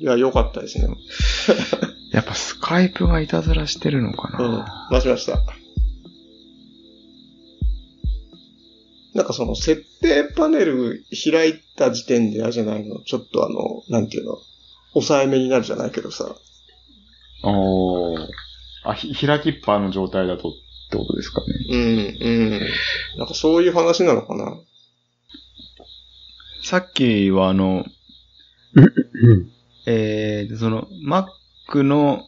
いや、良かったですね。やっぱスカイプがいたずらしてるのかうんな。。待ちました。なんかその設定パネル開いた時点であれじゃないの、ちょっとあの、なんていうの、抑えめになるじゃないけどさ。おー。あ、ひ開きっぱの状態だとってことですかね。うん、うん。なんかそういう話なのかな？さっきはあの、うん。えー、その、Mac の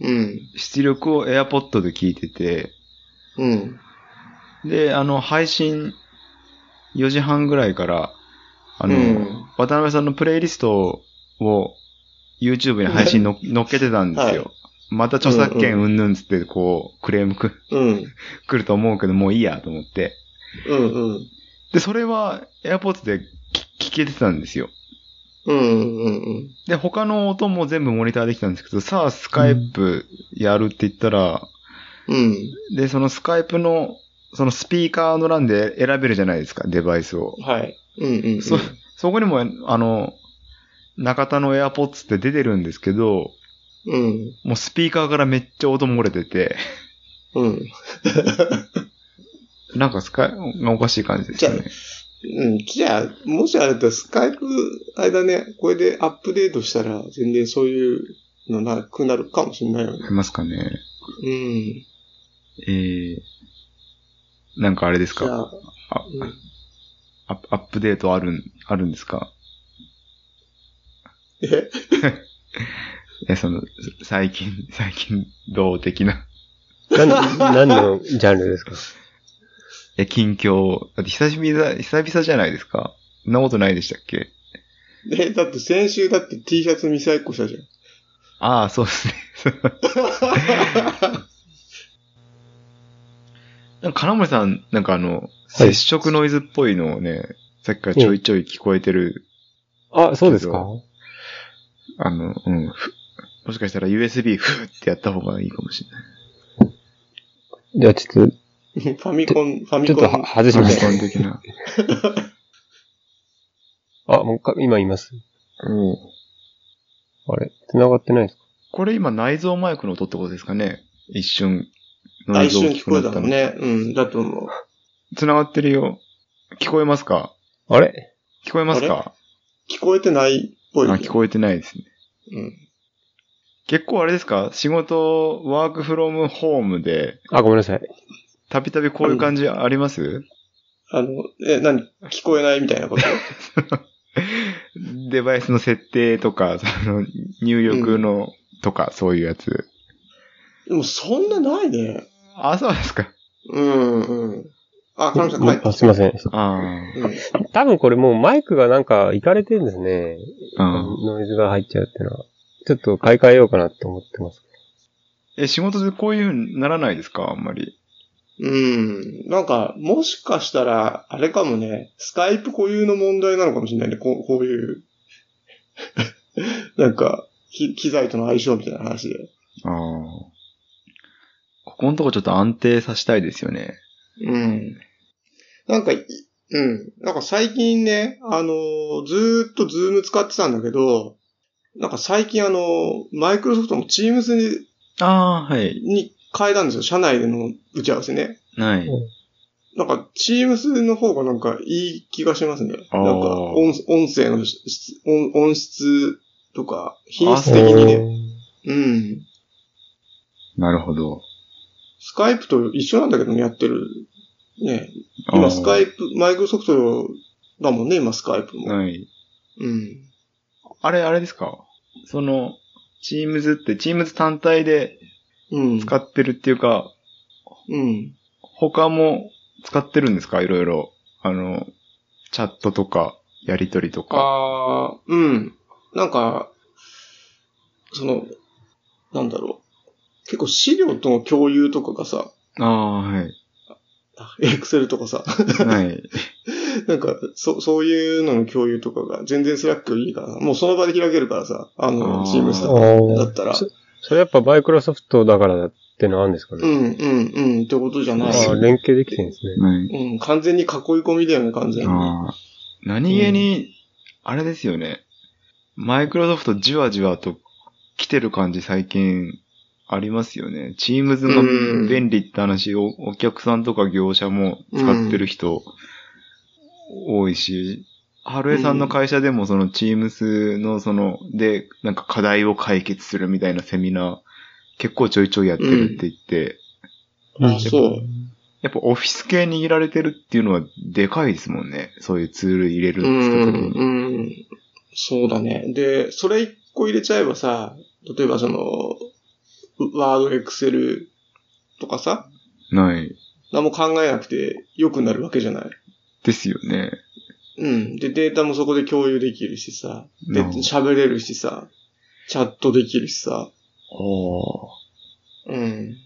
うん、出力を AirPod で聞いてて、うん、で、あの、配信4時半ぐらいから、あの、うん。渡辺さんのプレイリストを YouTube に配信の乗っけてたんですよ。はい。また著作権うんぬんつって、こう、クレームくうん、来ると思うけど、もういいやと思って。うん、うん、で、それは AirPods で聞聞けてたんですよ。うん、うん、うん。で、他の音も全部モニターできたんですけど、さあ、スカイプやるって言ったら、うん。で、そのスカイプの、そのスピーカーの欄で選べるじゃないですか、デバイスを。はい。うん、うん、うん。そ、そこにも、あの、中田の AirPods って出てるんですけど、うん、もうスピーカーからめっちゃ音漏れてて、うん。なんかスカイがおかしい感じですよね。うん。じゃあ、もしあれだったらスカイプ、あれだね、これでアップデートしたら全然そういうのなくなるかもしれないよねあ。りますかね。うん。えー、なんかあれですじゃかあ、あうんアップデートあるん、あるんですか？え？え、その、最近、最近、どう的な？なん、何のジャンルですか？え、近況。だって久しぶりだ、久々じゃないですかそんなことないでしたっけ？え、だって先週だって T シャツ見さえっこしたじゃん。ああ、そうですね。なんか金森さん、なんかあの、接触ノイズっぽいのをね、さっきからちょいちょい聞こえてる、あ、そうですか？あの、うん、ふもしかしたら USB フーってやった方がいいかもしれない。じゃあちょっと、ファミコン、ファミちょっコン。とは外しましファミコン的な。た。あ、もうか、今います。おうあれ繋がってないですか？これ今内蔵マイクの音ってことですかね？一瞬。あ、一瞬聞こえのたもんね。うん、だと思う。繋がってるよ。聞こえますか？あれ？聞こえますか？聞こえてないっぽい。あ、聞こえてないですね。うん。結構あれですか？仕事、ワークフロムホームで、あ、ごめんなさい。たびたびこういう感じあります？あの、え、何？聞こえないみたいなこと？デバイスの設定とか、その入力の、とか、そういうやつ。でもそんなないね。あ、そうですか。うん、うん。あ、カナさん帰ってあすいません。あうん。多分これもうマイクがなんかいかれてるんですね。あ。うん。ノイズが入っちゃうっていうのは。ちょっと買い替えようかなって思ってます。え、仕事でこういう風にならないですか？あんまり。うん。なんか、もしかしたら、あれかもね、スカイプ固有の問題なのかもしれないね。こうこういう、なんか、き機材との相性みたいな話で。ああ。ここのとこちょっと安定させたいですよね。うん。なんかい、うん。なんか最近ね、あのーずーっとズーム使ってたんだけど、なんか最近あのーマイクロソフトの Teams にああ、はい。に変えたんですよ。社内での打ち合わせね。はい。なんか、Teams の方がなんかいい気がしますね。なんか音、音声の質音音質とか、品質的にね。うん。なるほど。スカイプと一緒なんだけどね、やってる。ね。今、スカイプ、マイクロソフトだもんね、今、スカイプも。はい。うん。あれ、あれですか？その、Teams って、Teams 単体でうん。使ってるっていうか、うん。他も使ってるんですか？いろいろ。あの、チャットとか、やりとりとか。ああ、うん。なんか、その、なんだろう。結構資料との共有とかがさ、ああ、はい。 Excel とかさ、はい。なんか、そ、そういうのの共有とかが全然 Slack よりいいからさ、もうその場で開けるからさ、ああの、ー Teams だったら。そそれやっぱマイクロソフトだからだってのあるんですかね。うん、うん、うん、ってことじゃない。ああ、連携できてるんですね。はい。うん、完全に囲い込みだよね、完全に。ああ。何気に、あれですよね。マイクロソフトじわじわと来てる感じ最近ありますよね。チームズがうん便利って話をお客さんとか業者も使ってる人多いし、春江さんの会社でもそのチームスのその、で、なんか課題を解決するみたいなセミナー結構ちょいちょいやってるって言って、あ、そう。やっぱオフィス系にいられてるっていうのはでかいですもんね。そういうツール入れるうって時ん、に。うん。そうだね。で、それ一個入れちゃえばさ、例えばその、ワード、エクセルとかさ、ない。何も考えなくて良くなるわけじゃない？ですよね。うん。で、データもそこで共有できるしさ、で、うん喋れるしさ、チャットできるしさ、おうん。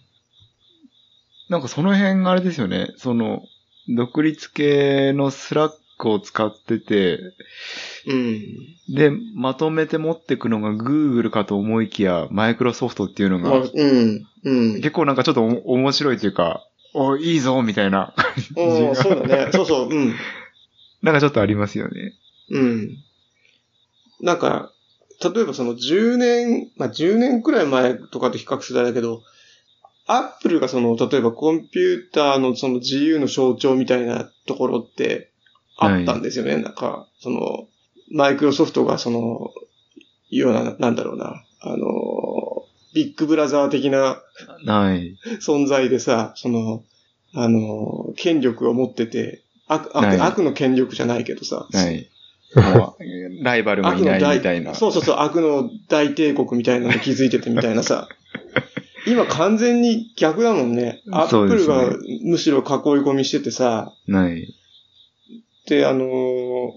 なんかその辺あれですよね。その、独立系の Slack を使ってて、うん。で、まとめて持ってくのが Google かと思いきや、マイクロソフトっていうのまあ、が、うん。うん。結構なんかちょっとお面白いというか、お、いいぞみたいな感じうん、がそうだね。そうそう、うん。なんかちょっとありますよね。うん。なんか、例えばその10年、まあ10年くらい前とかと比較するとあれだけど、アップルがその、例えばコンピューターのその自由の象徴みたいなところってあったんですよね。なんか、その、マイクロソフトがその、ような、なんだろうな、あの、ビッグブラザー的なない。存在でさ、その、あの、権力を持ってて、悪、悪悪の権力じゃないけどさ、ない。ライバルもいない悪の大みたいな。そうそうそう、悪の大帝国みたいなの築いててみたいなさ。今完全に逆だもんね。アップルがむしろ囲い込みしててさ、ない。で、あのー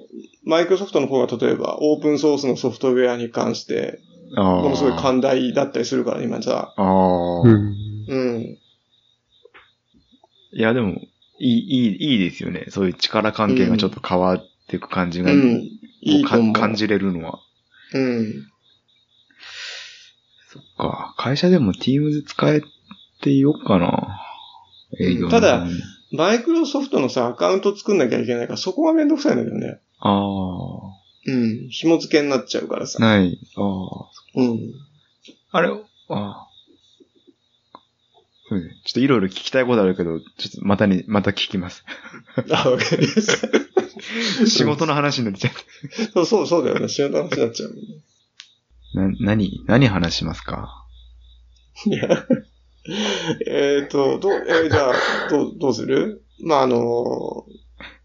マイクロソフトの方が例えばオープンソースのソフトウェアに関して。ものすごい寛大だったりするから、今さ。ああ、うん。うん。いや、でも、いい、いい、いいですよね。そういう力関係がちょっと変わっていく感じが、うん。いい感じれるのは。うん。そっか。会社でも Teams 使えてよっかな。営業のただマイクロソフトのさ、アカウント作んなきゃいけないから、そこがめんどくさいんだけどね。あうん。紐付けになっちゃうからあ。さ。ない。ああ。うん。あれああ。そうね。ちょっといろいろ聞きたいことあるけど、ちょっとまたに、また聞きます。あ、わかりました。仕事の話になっちゃそうそう、そうだよね。仕事の話になっちゃう。な、何、何話しますか？いや。えっと、どう、えーじゃあ、どう、どうする？まあ、あの、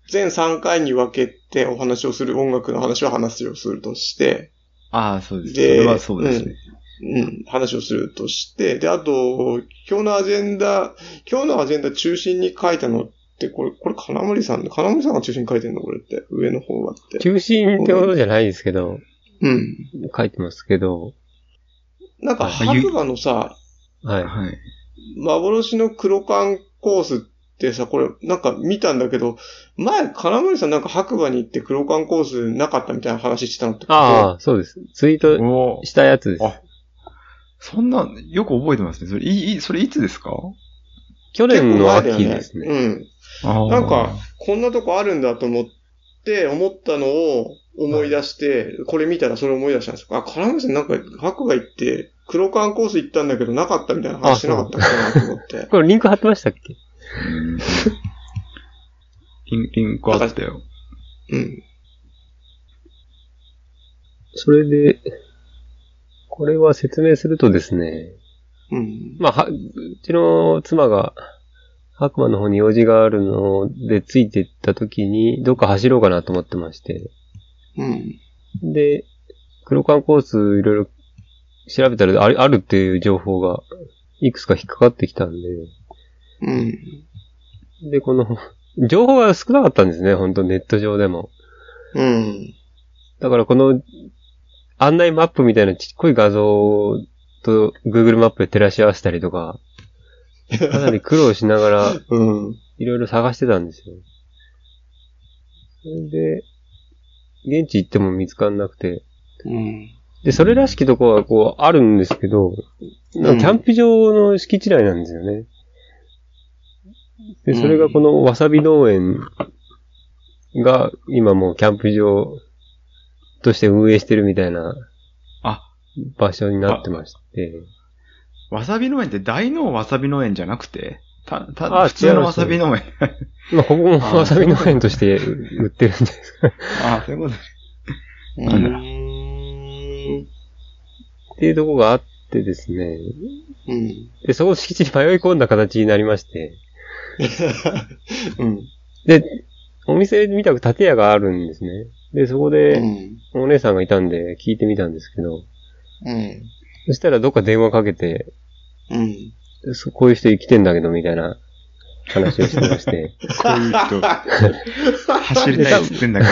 全3回に分けてお話をする音楽の話を話をするとして、ああ、そうです。でそれはそうですね。うん、話をするとして、で、あと、今日のアジェンダ、今日のアジェンダ中心に書いたのって、これ、これ金森さん、金森さんが中心に書いてんの？これって、上の方はって。中心ってことじゃないですけど、うん。書いてますけど、なんか、あ白馬のさ、はい。はい。幻の黒缶コースってさ、これ、なんか見たんだけど、前、金森さんなんか白馬に行って黒缶コースなかったみたいな話してたのって。ああ、そうです。ツイートしたやつです。あそんな、よく覚えてますね。それ、い、い、それいつですか？去年の。秋ですね。うん。あなんか、こんなとこあるんだと思って、思ったのを思い出して、これ見たらそれ思い出したんですよ。あ、金森さんなんか白馬行って、黒缶コース行ったんだけどなかったみたいな話してなかったっけなと思って。これリンク貼ってましたっけ？うんリンリンクあったよ。うん。それで、これは説明するとですね、うん。まあ、は、うちの妻が、白馬の方に用事があるのでついてった時に、どっか走ろうかなと思ってまして。うん。で、黒缶コースいろいろ調べたらあるあるっていう情報がいくつか引っかかってきたんで、うん。で、この、情報が少なかったんですね、本当ネット上でも。うん。だからこの案内マップみたいなちっこい画像と Google マップで照らし合わせたりとか、かなり苦労しながら うん。いろいろ探してたんですよ。それで、現地行っても見つかんなくて。うん。で、それらしきとこはこうあるんですけど、なんかキャンプ場の敷地内なんですよね。で、それがこのわさび農園が今もうキャンプ場として運営してるみたいなあ、場所になってまして。わさび農園って大のわさび農園じゃなくて？た、た、あ普通のわさび農園。まあ、ここもあわさび農園として売ってるんですか あそういうことうなんだ。っていうとこがあってですね。うん。で、そこ敷地に迷い込んだ形になりまして。うん。で、お店見たく建屋があるんですね。で、そこうで、ん。お姉さんがいたんで聞いてみたんですけど、うん。そしたらどっか電話かけて、うん。そこういう人生きてんだけど、みたいな話をしてまして。こういう人、走りたいっつってんだけ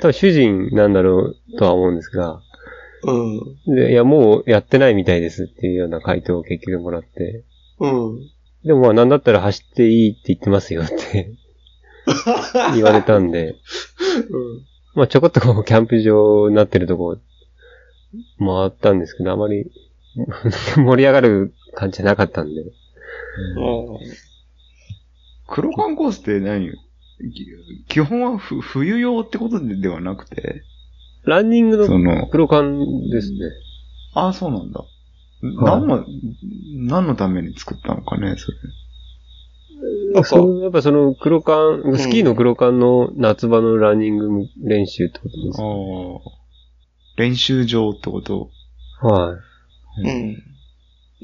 多分主人なんだろうとは思うんですが、うん。でいや、もうやってないみたいですっていうような回答を結局もらって、うん。でもまあなんだったら走っていいって言ってますよって 言われたんで、まあちょこっとこうキャンプ場になってるとこ回ったんですけど、あまり 盛り上がる感じじゃなかったんで。ど。黒缶コースって何？き基本はふ冬用ってことでではなくて、ランニングのその、黒缶ですね。ああ、そうなんだ。何の、何のために作ったのかね、それ。なんかそのやっぱその黒缶、スキーの黒缶の夏場のランニング練習ってことですああ。練習場ってこと？はい。うん。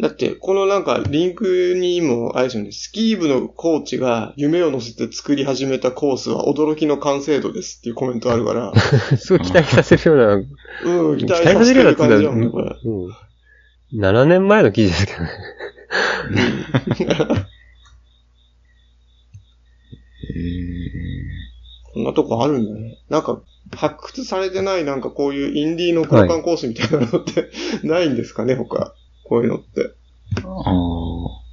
だって、このなんか、リンクにも、あれですよね、スキー部のコーチが夢を乗せて作り始めたコースは驚きの完成度ですっていうコメントあるから、すごい期待させるような、うん、期期待待させるような感じだもんね、これ。うん。7年前の記事ですけどね。こんなとこあるんだね。なんか、発掘されてないなんかこういうインディーの交換コースみたいなのって、ないんですかね、他。こういうのって。ああ。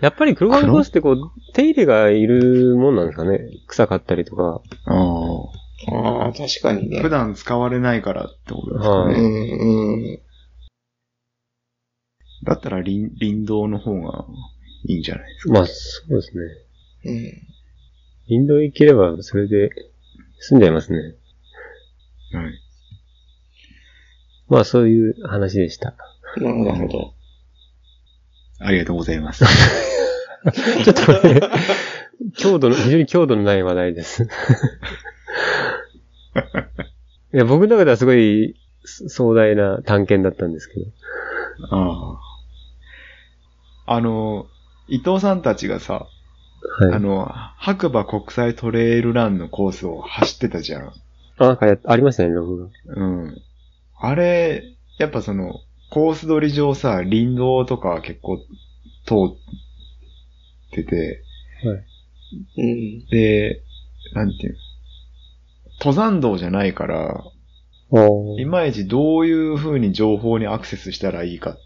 やっぱり黒缶コースってこう、手入れがいるもんなんですかね臭かったりとか。あああ、確かにあ。ね。普段使われないからってことですかね。ん、うん。だったら林林道の方がいいんじゃないですか。まあ、そうですね。うん。インド行ければそれで済んじゃいますね。はい。まあ、そういう話でした。なるほど。ありがとうございます。ちょっとね、強度の、非常に強度のない話題です。いや、僕の中ではすごい壮大な探検だったんですけど。ああ。あの、伊藤さんたちがさ、はい。あの、白馬国際トレイルランのコースを走ってたじゃん。あ、なんかや、ありましたね、ログが。うん。あれ、やっぱその、コース取り上さ、林道とか結構通ってて、うん。で、なんていうの登山道じゃないから、おいまいちどういう風に情報にアクセスしたらいいかって、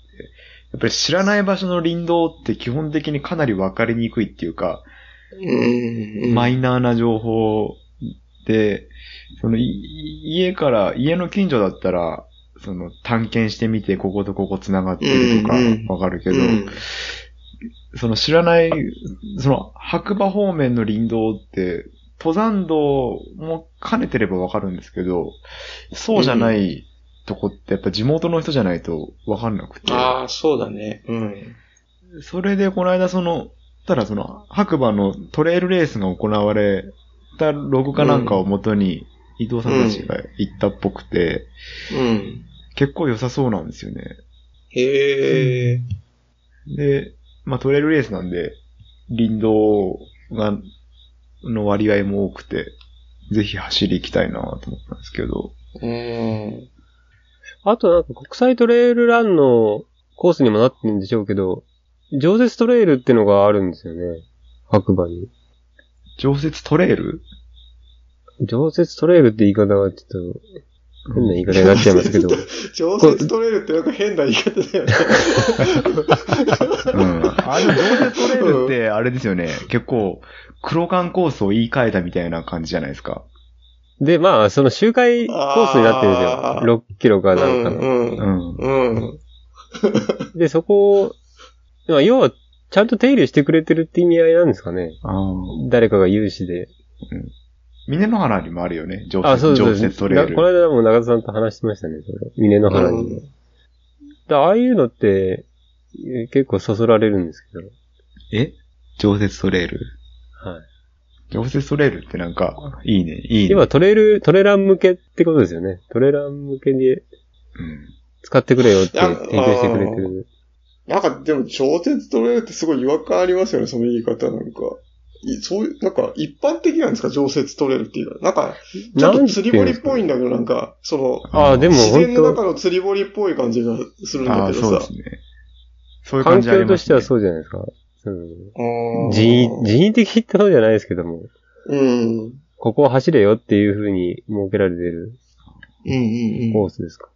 やっぱり知らない場所の林道って基本的にかなり分かりにくいっていうか、うん。マイナーな情報で、そのい家から、家の近所だったら、その探検してみてこことここ繋がってるとかわかるけど、うん。その知らない、その白馬方面の林道って、登山道も兼ねてればわかるんですけど、そうじゃないとこってやっぱ地元の人じゃないとわかんなくて。ああ、そうだね。うん。それでこの間その、ただその白馬のトレイルレースが行われたログかなんかをもとに伊藤さんたちが行ったっぽくて、うん。結構良さそうなんですよね。へえ。で、まあトレイルレースなんで、林道が、の割合も多くて、ぜひ走り行きたいなと思ったんですけど。うん。あとなんか国際トレイルランのコースにもなってるんでしょうけど、常設トレイルってのがあるんですよね。白馬に。常設トレイル？常設トレイルって言い方はちょっと変な言い方になっちゃいますけど。常設取れるってなんか変な言い方だよね。うん。あ、でも常設トレイルってあれですよね。結構、黒缶コースを言い換えたみたいな感じじゃないですか。で、まあ、その周回コースになってるんですよ。6キロかうなんかの。ん。うん。うん。うん。で、そこを、まあ要は、ちゃんと手入れしてくれてるって意味合いなんですかね。誰かが有志で。峰の原にもあるよね。常あ、そう設トレイル。なこの間も長田さんと話してましたね、それ。峰の原にも。だああいうのって、え結構そそられるんですけど。え？常設トレイル？はい。常設トレイルってなんか、いいね、いいね。今トレイル、トレラン向けってことですよね。トレラン向けでうん。使ってくれよって提供してくれてる。なんか、でも、超絶トレールってすごい違和感ありますよね、その言い方なんか。いそういう、なんか、一般的なんですか？常設トレールっていうか。なんか、ちょっと釣り堀っぽいんだけど、なんか、その、ああ、でも自然の本中の釣り堀っぽい感じがするんだけどさそうです。ね。そういう感じあります、ね。境としてはそうじゃないですか。うん人為、人為的ってことじゃないですけども、うん。ここを走れよっていう風に設けられてるうんうんうん。コースですか。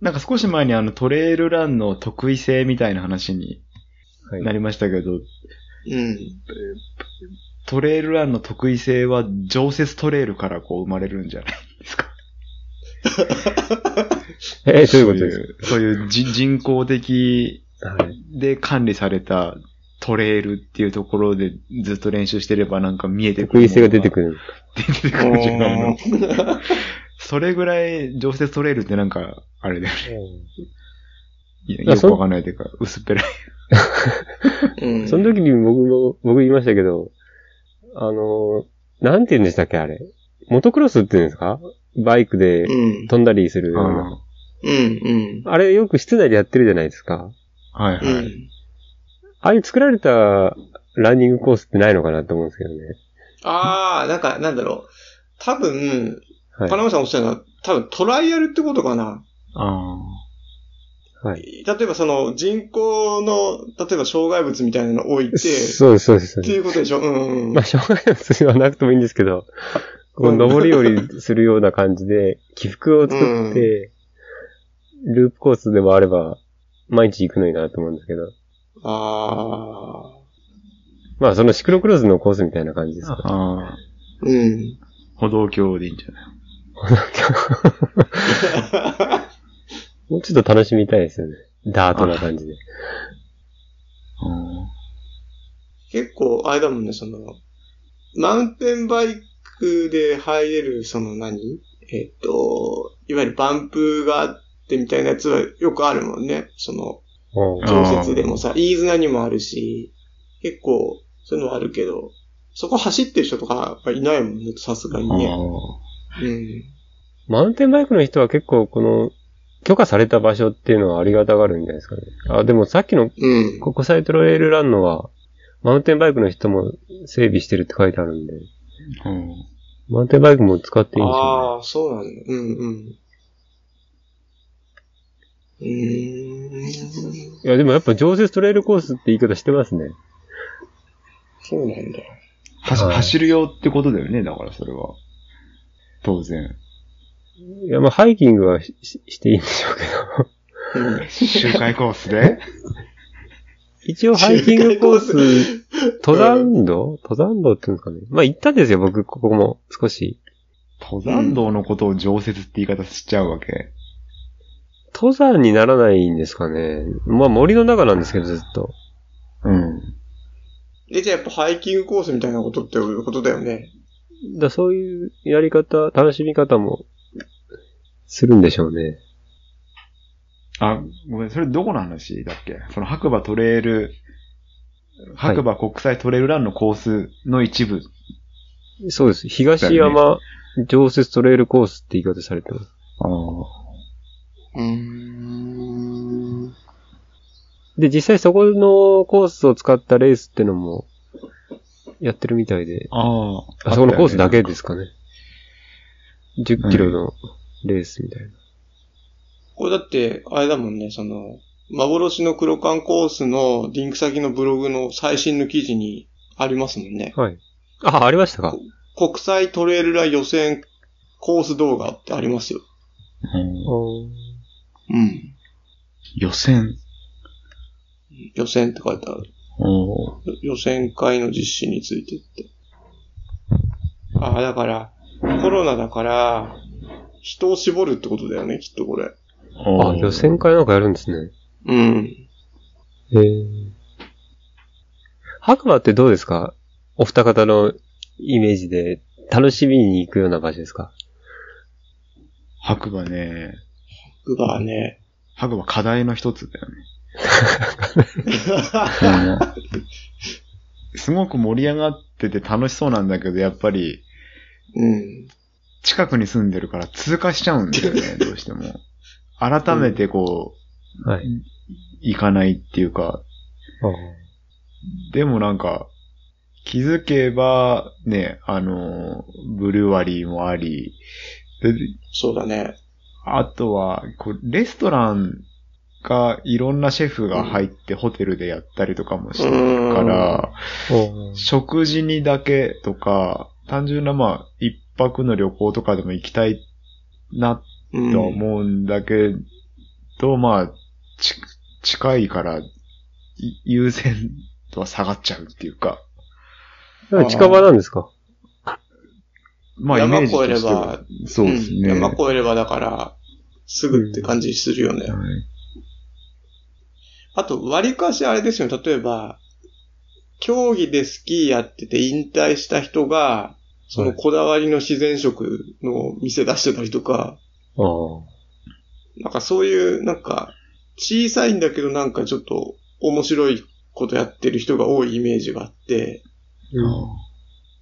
なんか少し前にあのトレイルランの得意性みたいな話にはい。なりましたけど、うん。トレイルランの得意性は常設トレイルからこう生まれるんじゃないですか。えー、どういうことですそういうそういう人人工的かはい。で管理されたトレイルっていうところでずっと練習してればなんか見えてくる。得意性が出てくる。る。出てくるんじゃないのそれぐらい常設トレイルってなんか、あれだよね。よくわかんないというか、薄っぺらい。うん。その時に僕も、僕言いましたけど、あの、なんて言うんでしたっけ、あれ。モトクロスって言うんですか？バイクでうん。飛んだりするような。うんうん。あれよく室内でやってるじゃないですか。はいはい。うん。ああいう作られたランニングコースってないのかなと思うんですけどね。ああ、なんか、なんだろう。多分、はいパ。ナマさんおっしゃるのは、多分トライアルってことかな。あはい。例えばその人工の、例えば障害物みたいなのを置いて、そうです、そうです。そうっていうことでしょ？うんうん。まあ、障害物はなくてもいいんですけど、こう、登り降りするような感じで、起伏を作って、ループコースでもあれば、毎日行くのになと思うんですけど。ああ。まあ、そのシクロクロスのコースみたいな感じですあ。か。ああ。うん。歩道橋でいいんじゃないもうちょっと楽しみたいですよね。ダートな感じで。結構、あれだもんね、その、マウンテンバイクで入れる、その何？えっと、いわゆるバンプがあってみたいなやつはよくあるもんね。その、うん常設でもさ、飯綱にもあるし、結構、そういうのはあるけど、そこ走ってる人とかはいないもんね、さすがにね。うん。マウンテンバイクの人は結構この、許可された場所っていうのはありがたがるんじゃないですかね。あ、でもさっきのうん。国際トレイルランのは、マウンテンバイクの人も整備してるって書いてあるんで、うん。マウンテンバイクも使っていいんでしょああ、そうなんだ。うんうん。うーん。うね。いや、でもやっぱ常設トレイルコースって言い方してますね。そうなんだ。走はい走るよってことだよね、だからそれは。当然。いや、まあハイキングはしししていいんでしょうけど。うん。周回コースで？一応ハイキングコース、登山道登山道っていうんですかね。まあ行ったんですよ、僕、ここも少し。登山道のことを常設って言い方しちゃうわけ。登山にならないんですかね。まあ森の中なんですけど、ずっと。うん。え、じゃあやっぱハイキングコースみたいなことってことだよね。だそういうやり方、楽しみ方も、するんでしょうね。あ、ごめん、それどこの話だっけ？その白馬トレイル、白馬国際トレイルランのコースの一部。そうです。東山常設トレイルコースって言い方されてます。ああ。うーん。で、実際そこのコースを使ったレースってのも、やってるみたいで、ああ。あそこのコースだけでですかね。10キロのレースみたいな。これだって、あれだもんね、その、幻の黒缶コースのリンク先のブログの最新の記事にありますもんね。はい。あ、ありましたか国際トレイルラン予選コース動画ってありますよ。うんうん。予選。予選って書いてある。お予選会の実施についてって。ああ、だから、コロナだから、人を絞るってことだよね、きっとこれ。あ、予選会なんかやるんですね。うん。へえ。白馬ってどうですか？お二方のイメージで楽しみに行くような場所ですか？白馬ね、僕がね、白馬課題の一つだよね。すごく盛り上がってて楽しそうなんだけど、やっぱりうん。近くに住んでるから通過しちゃうんだよね、どうしても。改めてこう、はい。行かないっていうか、でもなんか、気づけば、ね、あの、ブルワリーもあり、でそうだね。あとは、こうレストランがいろんなシェフが入ってホテルでやったりとかもしてるから、お食事にだけとか、単純なまあ、一泊の旅行とかでも行きたいなうん。とは思うんだけど、まあ、ち、近いから、い優先度は下がっちゃうっていうか、ー近場なんですか？まあ、山越えれば、そうですね。ん山越えればだから、すぐって感じするよね。はいあと、割かしあれですよね。例えば、競技でスキーやってて引退した人が、そのこだわりの自然食の店出してたりとか、ああ。なんかそういう、なんか、小さいんだけどなんかちょっと面白いことやってる人が多いイメージがあって、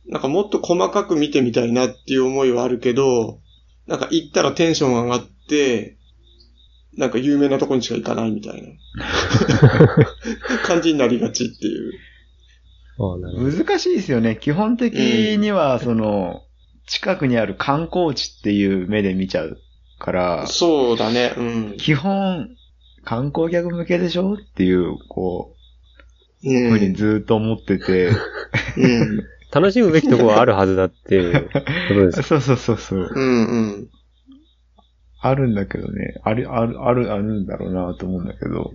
なんかもっと細かく見てみたいなっていう思いはあるけど、なんか行ったらテンション上がって、なんか有名なとこにしか行かないみたいな感じになりがちっていう。難しいですよね。基本的には、その、近くにある観光地っていう目で見ちゃうから、そうだね、うん。基本、観光客向けでしょっていう、こうう、ふうにん。ずーっと思ってて、うん。楽しむべきところはあるはずだっていうことです。そうそうそうそう。うん。うん。あるんだけどね。ある、ある、ある、あるんだろうなと思うんだけど。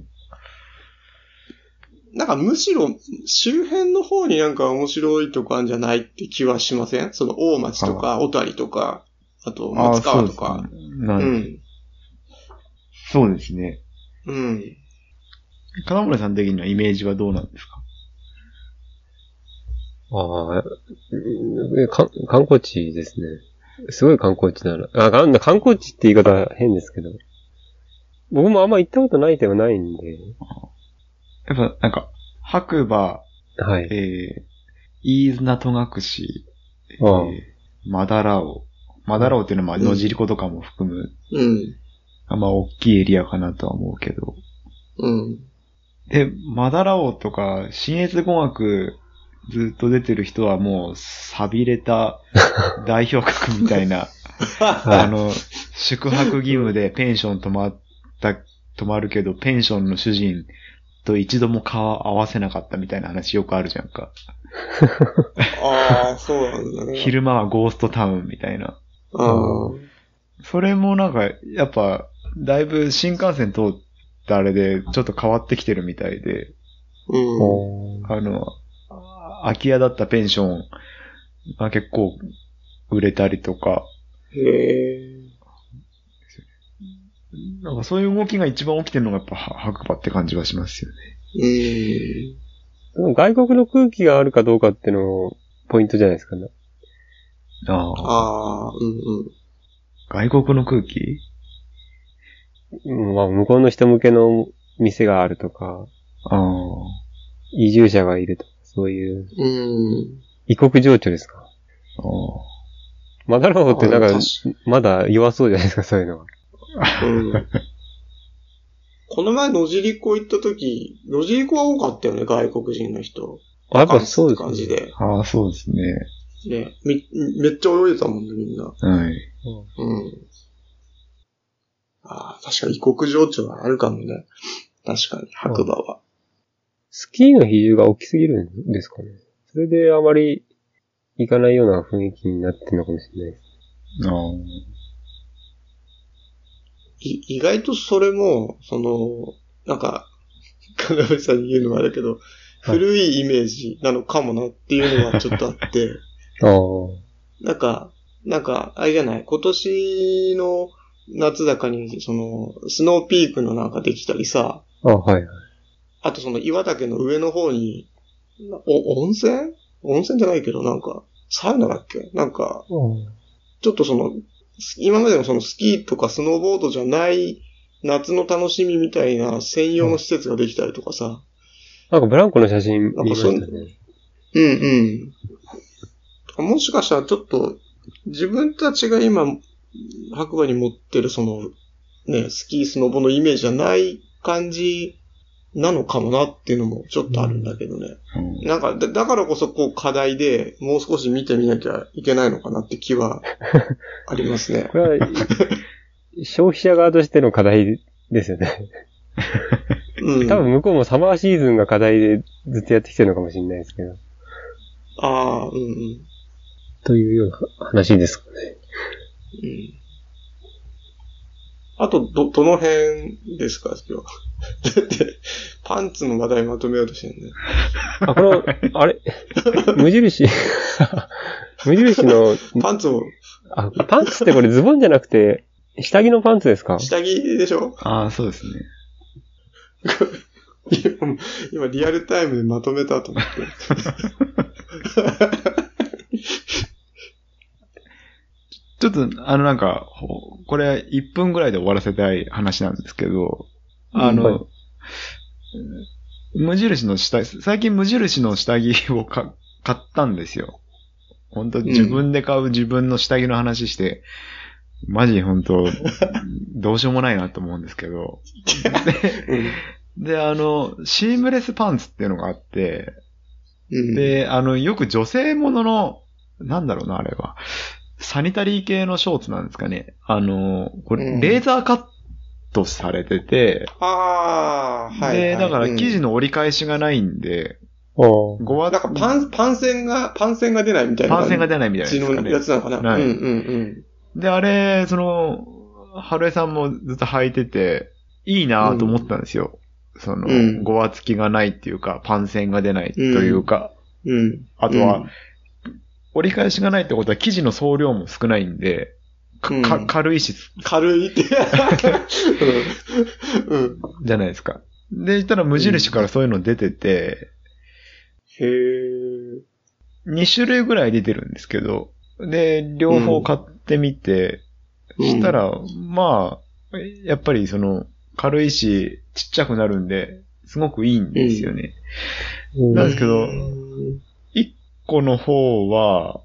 なんかむしろ周辺の方になんか面白いとこあるんじゃないって気はしません？その大町とか小谷とか、あと松川とか。そうですね。そうですね。うん。金森さん的にはイメージはどうなんですか？ああ、観光地ですね。すごい観光地なの。あ、か観光地って言い方は変ですけど。僕もあんま行ったことないではないんで。やっぱ、なんか、白馬、はい。えー、飯綱戸隠、えああー、マダラオ。マダラオっていうのは、まあ、野尻湖とかも含む、うん。まあ、大きいエリアかなとは思うけど。うん。で、マダラオとか、新越語学、ずっと出てる人はもう、錆びれた 代表格みたいな、あの、宿泊義務でペンション泊まった、泊まるけど、ペンションの主人と一度も顔合わせなかったみたいな話よくあるじゃんか。ああ、そうなんだね。昼間はゴーストタウンみたいな。ああ。それもなんか、やっぱ、だいぶ新幹線通ったあれで、ちょっと変わってきてるみたいで、うん。あの、あ空き家だったペンションが結構売れたりとか、へえ。なんかそういう動きが一番起きてるのがやっぱは白馬って感じはしますよね。うん。でも外国の空気があるかどうかっていうのポイントじゃないですかね。ああ。ああ、うんうん。外国の空気？うんまあ、向こうの人向けの店があるとか、ああ。移住者がいるとか、そういう、うん。異国情緒ですか？あマダラオってなんかまだ弱そうじゃないですか、そういうのは。うん。この前野尻湖行った時、野尻湖は多かったよね、外国人の人。あ、やっぱそうです感じね。で。ああ、そうですね。ね、み、めっちゃ泳いでたもんね、みんな。はい。うん。ああ、確かに異国情緒はあるかもね。確かに、白馬は。スキーの比重が大きすぎるんですかね。それであまり行かないような雰囲気になってるのかもしれないです。あい意外とそれも、その、なんか、金森さんに言うのもあれだけど、古いイメージなのかもなっていうのはちょっとあって、ああ。なんか、なんか、あれじゃない、今年の夏高に、その、スノーピークのなんかできたりさ、あはいはい。あとその岩岳の上の方に、お、温泉？温泉じゃないけど、なんか、サウナだっけ？なんか、うんちょっとその、今までのそのスキーとかスノーボードじゃない夏の楽しみみたいな専用の施設ができたりとかさ。なんかブランコの写真見ましたね。うんうん。もしかしたらちょっと、自分たちが今、白馬に持ってるその、ね、スキー、スノボのイメージじゃない感じなのかもなっていうのもちょっとあるんだけどね。うんなんかだ、だからこそこう課題でもう少し見てみなきゃいけないのかなって気は ありますね。これは、消費者側としての課題ですよね。うん。多分向こうもサマーシーズンが課題でずっとやってきてるのかもしれないですけど。ああ、うんうん。というような話ですかね。うん。あと、ど、どの辺ですか？今日。だって、パンツの話題まとめようとしてるね。あ、この、あれ？無印？無印の、パンツを、あ、パンツってこれズボンじゃなくて、下着のパンツですか？下着でしょ？ああ、そうですね。今、今リアルタイムでまとめたと思って。ちょっと、あのなんか、ほこれ1分ぐらいで終わらせたい話なんですけど、あの、はい無印の下着、最近無印の下着をか買ったんですよ。本当自分で買う自分の下着の話して、マジ本当 どうしようもないなと思うんですけど。で、であの、シームレスパンツっていうのがあって、うん。で、あの、よく女性ものの、なんだろうな、あれは。サニタリー系のショーツなんですかね。あの、これ、うんレーザーカットされてて、ああ、はい、はい。で、だから生地の、の折り返しがないんで、おごわなんかパン、パン線が、パン線が出ないみたいな。パン線が出ないみたいな血ですかのやね。つなのかな。はいうんうんで、あれ、その、春江さんもずっと履いてて、いいなと思ったんですよ。その、うんごわつきがないっていうか、パン線が出ないというか、うん。うん。あとは、折り返しがないってことは生地の総量も少ないんで、かかうん軽いし、軽いって。うん。うん。じゃないですか。で、言ったら無印からそういうの出てて、へえ。2種類ぐらい出てるんですけど、で、両方買ってみて、したら、まあ、やっぱりその、軽いし、ちっちゃくなるんで、すごくいいんですよね。なんですけど個の方は、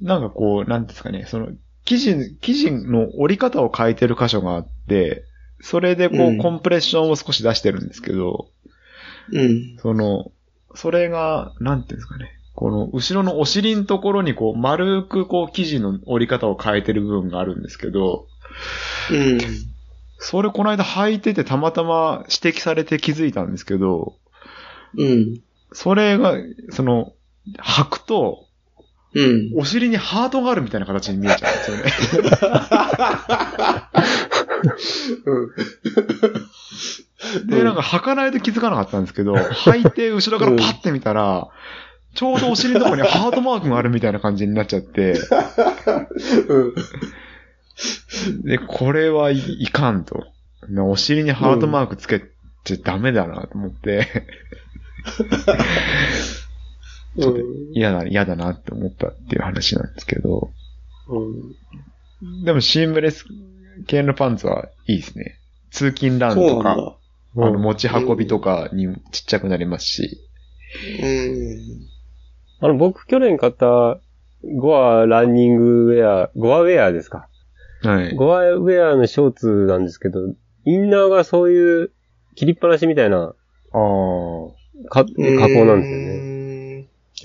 なんかこう、なんですかね、その、生地、生地の折り方を変えてる箇所があって、それでこう、うんコンプレッションを少し出してるんですけど、うん。その、それが、なんていうんですかね。この、後ろのお尻のところにこう、丸くこう、生地の折り方を変えてる部分があるんですけど、うん。それこの間履いててたまたま指摘されて気づいたんですけど、うん。それが、その、履くと、うん。お尻にハートがあるみたいな形に見えちゃう んですよね。で、なんか履かないと気づかなかったんですけど、履いて後ろからパッて見たら、ちょうどお尻のところにハートマークがあるみたいな感じになっちゃって、うん。で、これはい、いかんと。お尻にハートマークつけちゃダメだなと思って、ちょっと嫌だ、嫌だなって思ったっていう話なんですけど、うん。でもシームレス系のパンツはいいですね。通勤ランとか。あの持ち運びとかにちっちゃくなりますし、うん。あの、僕去年買ったゴアランニングウェア、ゴアウェアですか。はい。ゴアウェアのショーツなんですけど、インナーがそういう切りっぱなしみたいなああ。か加工なんですよね。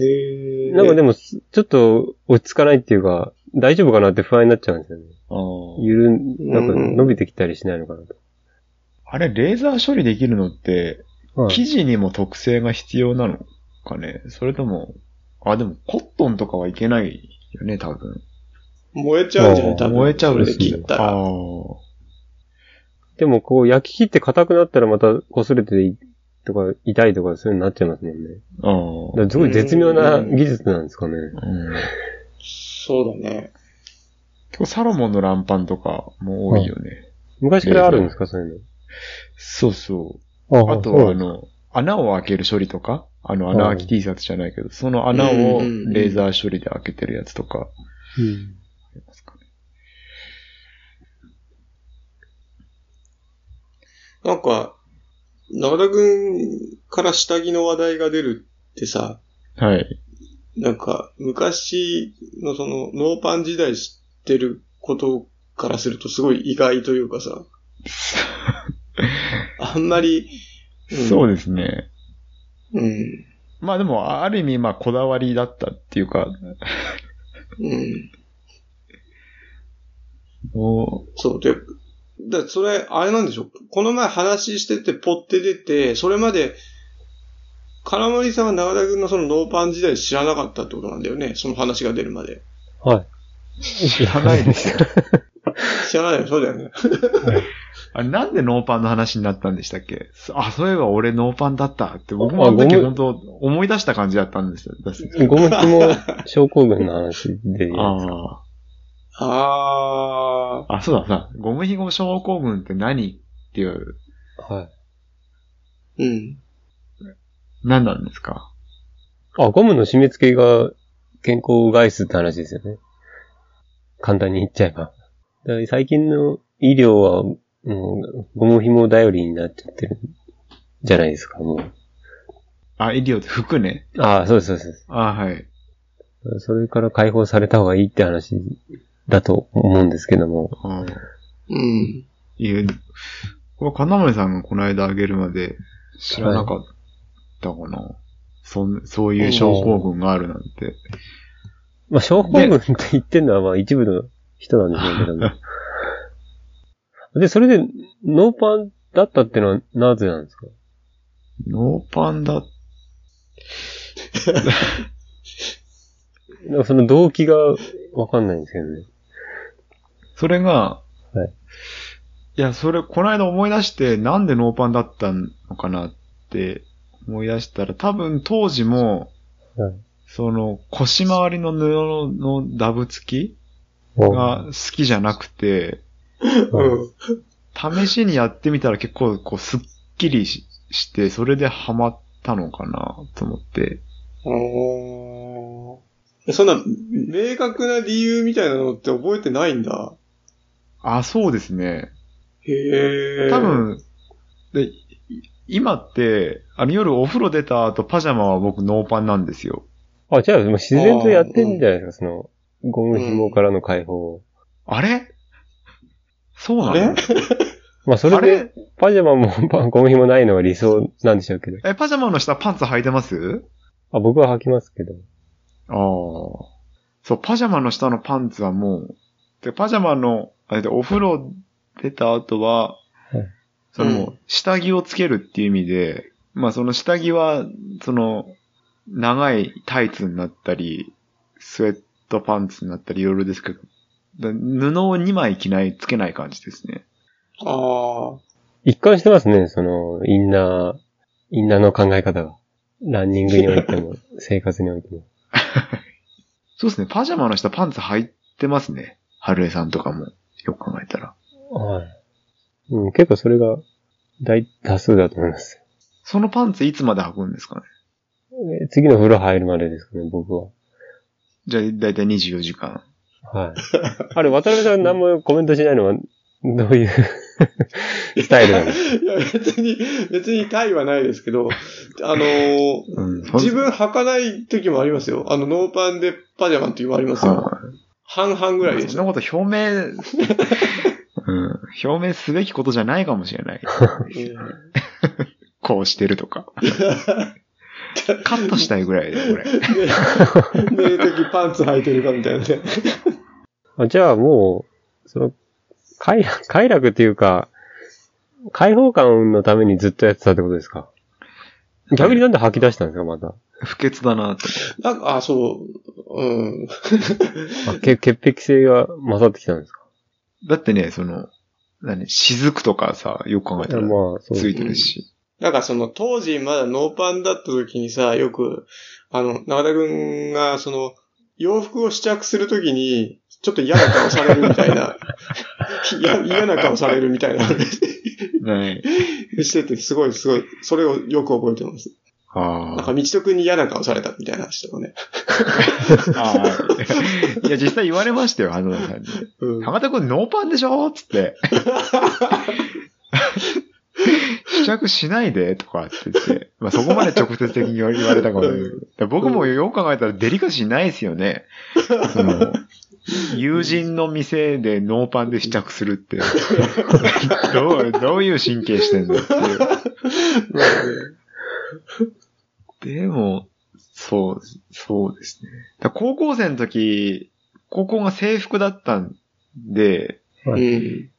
ね。へえ。なんかでも、ちょっと落ち着かないっていうか、大丈夫かなって不安になっちゃうんですよね。あーゆるん、なんか伸びてきたりしないのかなと。あれ、レーザー処理できるのって、はい生地にも特性が必要なのかね？それとも、あ、でもコットンとかはいけないよね、多分。燃えちゃうんじゃない多分。燃えちゃうで切ったら。あでもこう焼き切って硬くなったらまた擦れていとか痛いとかそういうのになっちゃいますもんね。あ。あだからすごい絶妙な技術なんですかね。あ。うん。そうだね。結構サロモンのランパンとかも多いよね。昔からあるんですかそういうそうそう。の。あとは、あの、穴を開ける処理とか、あの穴開き T シャツじゃないけど、その穴をレーザー処理で開けてるやつとか、うん。ありますかね。なんか、長田くんから下着の話題が出るってさ、はい。なんか、昔のその、ノーパン時代知ってることからするとすごい意外というかさ、あんまり、そうですね。うん。まあでも、ある意味、まあ、こだわりだったっていうか、うん。おそう。で、だそれ、あれなんでしょ？この前話してて、ポって出て、それまで、金森さんは長田君のそのノーパン時代知らなかったってことなんだよね？その話が出るまで。はい。知らないですよ。知らないよ、そうだよね。あれ、なんでノーパンの話になったんでしたっけ？あ、そういえば俺ノーパンだったって、僕もあの時本当思い出した感じだったんですよ。だってゴム紐症候群の話で、あああ。あ、そうださ。ゴムヒゴ症候群って何っていう、はい。ー。うん。何なんですか？あ、ゴムの締め付けが健康を害すって話ですよね。簡単に言っちゃえば。最近の医療は、もう、ゴム紐頼りになっちゃってるじゃないですか、もう。あ、医療って服ね。ああ、そうです、そうです。あはい。それから解放された方がいいって話だと思うんですけども。あうん。いう、これ金森さんがこの間あげるまで知らなかったかな。そんそういう症候群があるなんて。まあ、症候群って言ってるのは、まあ、一部の人なんでしょうけども。で、それで、ノーパンだったってのはなぜなんですか？ノーパンだ。その動機がわかんないんですけどね。それが、はい。いや、それ、この間思い出して、なんでノーパンだったのかなって思い出したら、多分当時も、はい。その腰回りの布のダブ付きおが好きじゃなくて、うん。試しにやってみたら結構こうスッキリしして、それでハマったのかなと思って。おーそんな、明確な理由みたいなのって覚えてないんだ。あ、そうですね。へえ。多。分、で、い今って、あの夜お風呂出た後パジャマは僕ノーパンなんですよ。あ、じゃあ、自然とやってんじゃないですか、その、ゴム紐からの解放を。あれ？そうなの？まあ、そあれでれ、パジャマもパゴム紐ないのが理想なんでしょうけど。え、パジャマの下パンツ履いてます？あ、僕は履きますけど。ああ。そう、パジャマの下のパンツはもう、で、パジャマの、あれでお風呂出た後は、はいその、うん下着をつけるっていう意味で、まあその下着は、その、長いタイツになったり、スウェットパンツになったりいろいろですけど、だ布を2枚着ない、つけない感じですね。ああ。一貫してますね、その、インナー、インナーの考え方が。ランニングにおいても、生活においても。そうですね、パジャマの下パンツ履いてますね。春江さんとかも、よく考えたら。はい。うん、結構それが大多数だと思います。そのパンツいつまで履くんですかね？え次の風呂入るまでですかね、僕は。じゃあ、だいたい24時間。はい。あれ、渡辺さん何もコメントしないのは、どういう スタイルなの？いや、別に、別にタイはないですけど、あのーうん自分履かない時もありますよ。あの、ノーパンでパジャマっていうのもありますよ。はい半々ぐらいでしそんょ。なこと表明、うん、表明すべきことじゃないかもしれない。こうしてるとか。カットしたいぐらいだよ、これ。うん寝る時パンツ履いてるかみたいなね。あじゃあもう、その、快楽、快楽っていうか、開放感のためにずっとやってたってことですか？逆になんで吐き出したんですか、また？不潔だなと。なんか、あ、そう、うん。あけ潔癖性が勝ってきたんですか？だってね、その、何、雫とかさ、よく考えたら、まあ、そうついてるし。なんかその当時まだノーパンだった時にさ、よく、あの、長田くんがその、洋服を試着するときに、ちょっと嫌な顔されるみたいな、嫌な顔されるみたいな、は い。してて、すごいすごい、それをよく覚えてます。あなんか道徳に嫌な顔されたみたいな話とかね。あ。ああ。いや、実際言われましたよ、花田さんに。うん。浜田くんノーパンでしょ？つって。試着しないでとかって言って。まあそこまで直接的に言われたかも僕もよく考えたらデリカシーないですよね。そ の、友人の店でノーパンで試着するって。どう、どういう神経してんのっていう。でも、そう、そうですね。高校生の時、高校が制服だったんで、うん。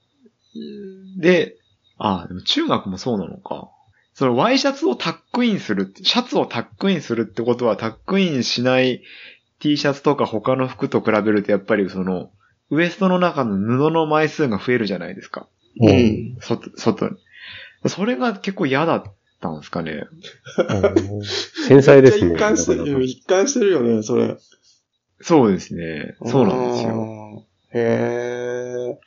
で、ああ、でも中学もそうなのか。そのワイシャツをタックインするシャツをタックインするってことはタックインしない T シャツとか他の服と比べるとやっぱりその、ウエストの中の布の枚数が増えるじゃないですか。ううんん。外、外に。それが結構嫌だったんですかね。うん繊細ですね。一貫してる、一貫してるよね、それ。そうですね。そうなんですよ。よ。へえ。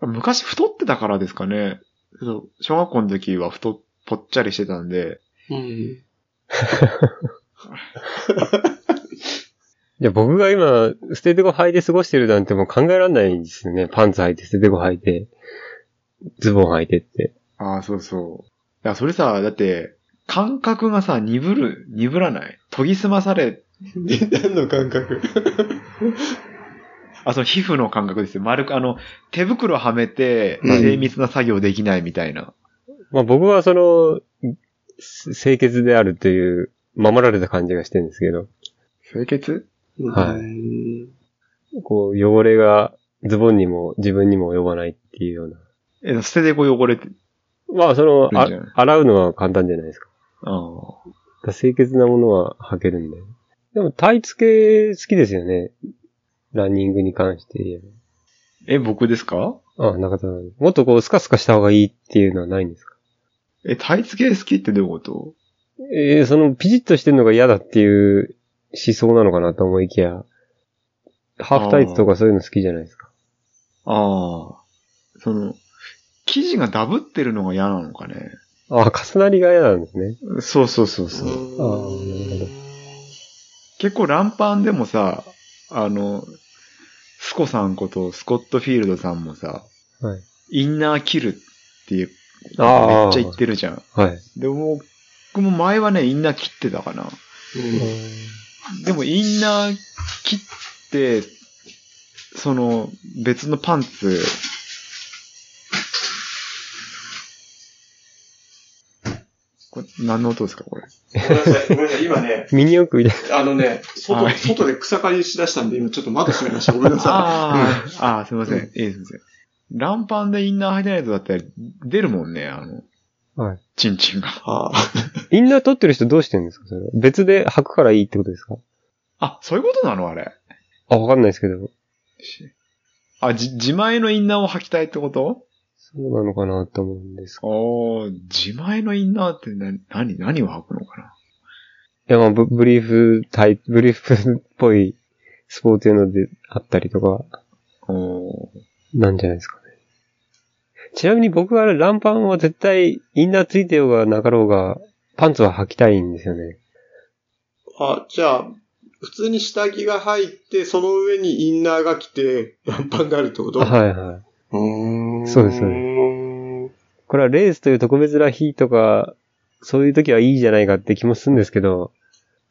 昔太ってたからですかね。そう小学校の時は太っ、ぽっちゃりしてたんで、うん。いや、僕が今、捨ててこ履いて過ごしてるなんてもう考えられないですよね。パンツ履いて、捨ててこ履いて、ズボン履いてって。ああ、そうそう。いや、それさ、だって、感覚がさ、鈍る、鈍らない？研ぎ澄まされ、で、何の感覚？あ、その皮膚の感覚ですよ。丸く、あの、手袋はめて、うん精密な作業できないみたいな。まあ僕はその、清潔であるという、守られた感じがしてるんですけど、清潔？はいい。こう、汚れがズボンにも自分にも及ばないっていうような。え、捨ててこ汚れて。まあその、あいいんじゃない洗うのは簡単じゃないですか。ああ。だから清潔なものは履けるんで。でもタイツ系好きですよね。ランニングに関して言ええ、僕ですか？ば。あ、中田さん。もっとこう、スカスカした方がいいっていうのはないんですか？え、タイツ系好きってどういうこと？えーその、ピチッとしてるのが嫌だっていう思想なのかなと思いきや、ハーフタイツとかそういうの好きじゃないですか。ああ。その、生地がダブってるのが嫌なのかね。あ、重なりが嫌なんですね。そうそうそうそう。ああ、なるほど。結構ランパンでもさ、あの、スコさんことスコットフィールドさんもさ、はい。インナー切るっていう、ああめっちゃ言ってるじゃん。はい。でも、僕も前はね、インナー切ってたかな。でも、インナー切って、その、別のパンツ、これ何の音ですかこれ？ごめんなさい、ごめんなさい、今ね、ミニ四駆みたいあのね、外、はい外で草刈りしだしたんで、今ちょっと窓閉めました。ごめんなさあーあー、すみません。うんええすみません。ランパンでインナー履いてないとだったら出るもんね、あの、な。はい。チンチンが。い。ああ。インナー取ってる人どうしてるんですか？それは別で履くからいいってことですか？あ、そういうことなのあれ？あ、わかんないですけど。あ、じ、自前のインナーを履きたいってこと？そうなのかなと思うんですけど。おー、自前のインナーってな、何、何を履くのかな？いや、まあブ、ブリーフタイプ、ブリーフっぽいスポーツ用のであったりとか、おー。なんじゃないですかね。ちなみに僕はランパンは絶対インナーついてようがなかろうが、パンツは履きたいんですよね。あ、じゃあ、普通に下着が入って、その上にインナーが来て、ランパンがあるってこと？はいはい。うーん。そうですそうこれはレースという特別な日とか、そういう時はいいじゃないかって気もするんですけど、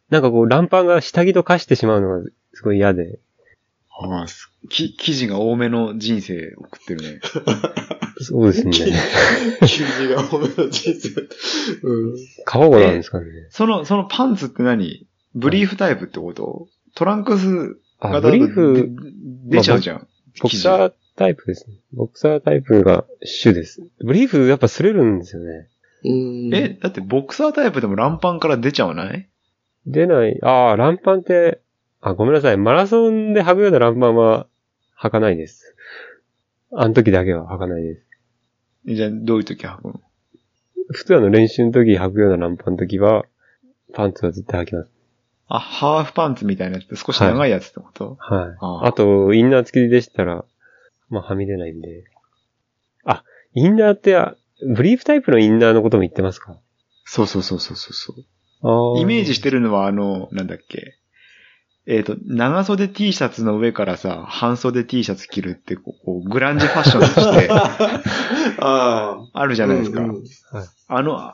なんかこう、ランパンが下着と化してしまうのがすごい嫌で。あーすき、生地が多めの人生送ってるね。そうですね。生地が多めの人生。うん。過保護なんですかね。その、そのパンツって何？ブリーフタイプってこと、トランクスあ、型ブリーフ、で出ちゃうじゃん。ボクサータイプですね。ボクサータイプが主です。ブリーフやっぱ擦れるんですよね。うんえ、だってボクサータイプでもランパンから出ちゃわない？出ない。ああ、ランパンって、あ、ごめんなさい。マラソンで履くようなランパンは履かないです。あの時だけは履かないです。じゃあ、どういう時履くの？普通あの練習の時履くようなランパンの時は、パンツは絶対履きます。あ、ハーフパンツみたいなやつって少し長いやつってこと、はい。ああと、インナー付きでしたら、まあ、はみ出ないんで。あ、インナーって、あブリーフタイプのインナーのことも言ってますか？そうそうそうそうそう。イメージしてるのはあの、なんだっけ。えっ、と、長袖 T シャツの上からさ、半袖 T シャツ着るってこう、グランジファッションとして ああ。あるじゃないですか。うんうんあの、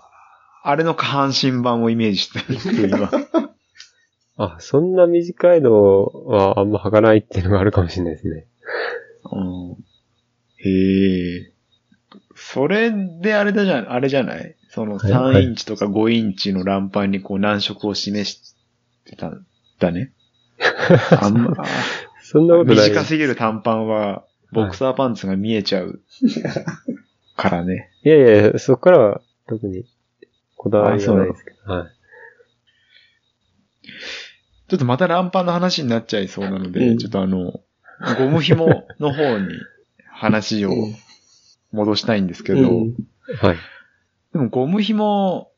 あれの下半身版をイメージしてるんですけど、今。あ、そんな短いのはあんま履かないっていうのがあるかもしれないですね。うんへえ。それであれだじゃん、あれじゃない？そのはいはい3インチとか5インチのランパンにこう難色を示してたんだね。あんま、そんなことない。短すぎる短パンは、ボクサーパンツが見えちゃう。からね。いやいや、そこからは特にこだわりがないですけど。はい。ちょっとまたランパンの話になっちゃいそうなので、うんちょっとあの、ゴム紐の方に話を戻したいんですけど、うんはい。でもゴム紐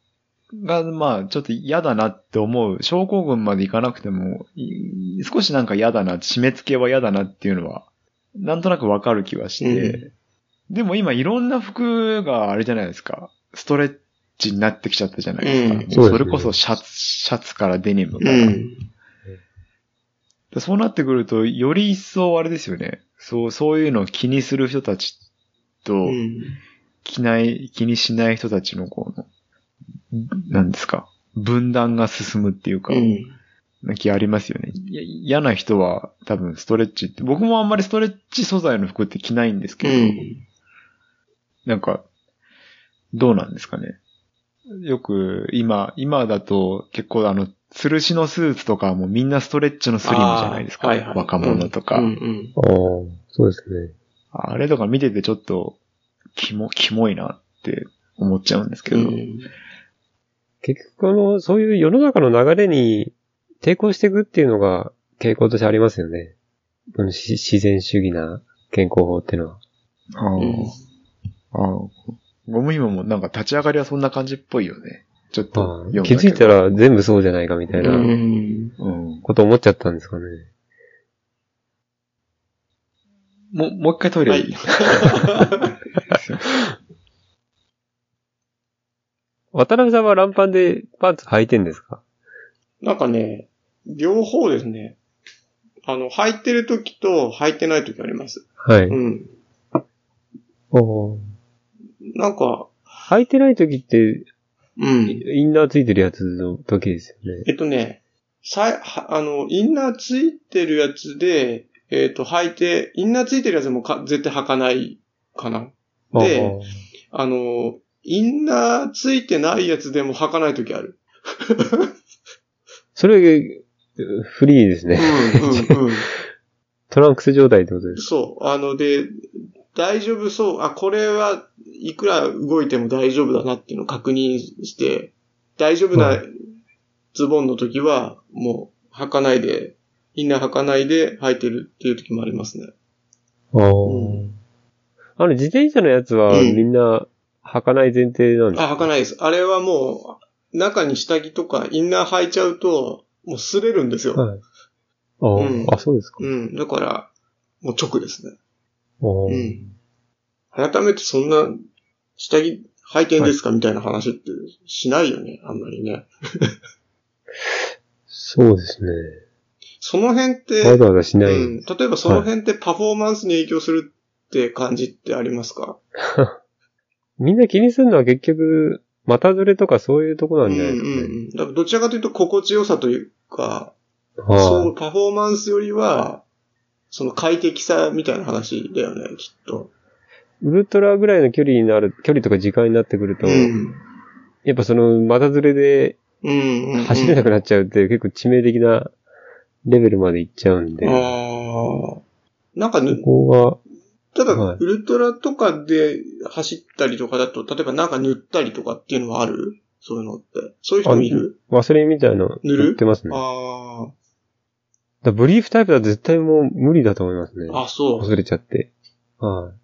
が、まあ、ちょっと嫌だなって思う。症候群までいかなくても、い少しなんか嫌だな、締め付けは嫌だなっていうのは、なんとなくわかる気はして、でも今いろんな服があれじゃないですか。ストレッチになってきちゃったじゃないですか。うんそそれこそシャツ、シャツからデニムから。うん。でそうなってくると、より一層あれですよね。そう、そういうのを気にする人たちと、うん。気ない、気にしない人たちのこの、なんですか。分断が進むっていうか、うん。な気ありますよね。嫌な人は多分ストレッチって、僕もあんまりストレッチ素材の服って着ないんですけど、うん。なんか、どうなんですかね。よく、今、今だと結構あの、吊るしのスーツとかもみんなストレッチのスリムじゃないですか。はいはい若者とか、うんそうですね。あれとか見ててちょっと、キモ、キモいなって思っちゃうんですけど。うん結局、あの、そういう世の中の流れに抵抗していくっていうのが傾向としてありますよね。このし自然主義な健康法っていうのは。あーうんあーゴム紐もなんか立ち上がりはそんな感じっぽいよね。ちょっとんだけど気づいたら全部そうじゃないかみたいな。こと思っちゃったんですかね。もう、もう一回トイレ。はい。渡辺さんはランパンでパンツ履いてんですか？なんかね、両方ですね。あの、履いてる時と履いてない時あります。はい。うん。おーなんか、履いてない時って、うん。インナーついてるやつの時ですよね。えっとね、さい、はあの、インナーついてるやつで、えっと、履いて、インナーついてるやつもか絶対履かないかな。で、あの、インナーついてないやつでも履かない時ある。それ、フリーですね。うん、うん、うん。トランクス状態ってことです。そう。あの、で、大丈夫そう。あ、これはいくら動いても大丈夫だなっていうのを確認して、大丈夫はなズボンの時は、もう履かないで、インナー履かないで履いてるっていう時もありますね。あーうんあの、自転車のやつはうんみんな履かない前提なんですか、あ、履かないです。あれはもう、中に下着とかインナー履いちゃうと、もう擦れるんですよ。はい。あー、うんあ、そうですか。うん。だから、もう直ですね。うん改めてそんな、下着履いてんですかみたいな話ってしないよね。あんまりね。そうですね。その辺って、わざわざしない。うん、例えばその辺ってパフォーマンスに影響するって感じってありますか？みんな気にするのは結局、股ずれとかそういうとこなんじゃないですかね。うんうんうん。だからどちらかというと心地よさというか、はそう、パフォーマンスよりは、その快適さみたいな話だよね、きっと。ウルトラぐらいの距離になる、距離とか時間になってくると、うん。やっぱその股ずれで。走れなくなっちゃうって結構致命的なレベルまで行っちゃうんで、ああ。なんかぬ、ここただ、はいウルトラとかで走ったりとかだと、例えばなんか塗ったりとかっていうのはある？そういうのって。そういう人もいる？が、ワセリンみたいなの塗ってますね。だかあらブリーフタイプだと絶対もう無理だと思いますね。あ。あ、そう。忘れちゃって。はい。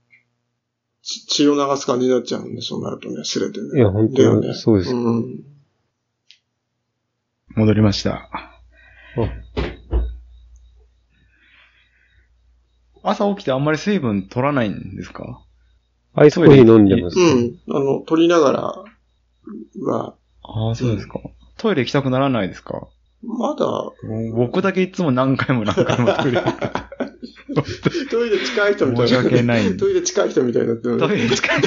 ち血を流す感じになっちゃうんで、そうなるとね、すれてね。いや、本だよね当にそうです。うん。戻りました。朝起きてあんまり水分取らないんですか？アイスコーヒー飲んでます。うん。あの、取りながらは、ああ、そうですか。トイレ行きたくならないですか？まだ、僕だけいつも何回も何回もトイレ。トイレ近い人みたいな。申し訳ないトイレ近い人みたいになってる。トイレ近い。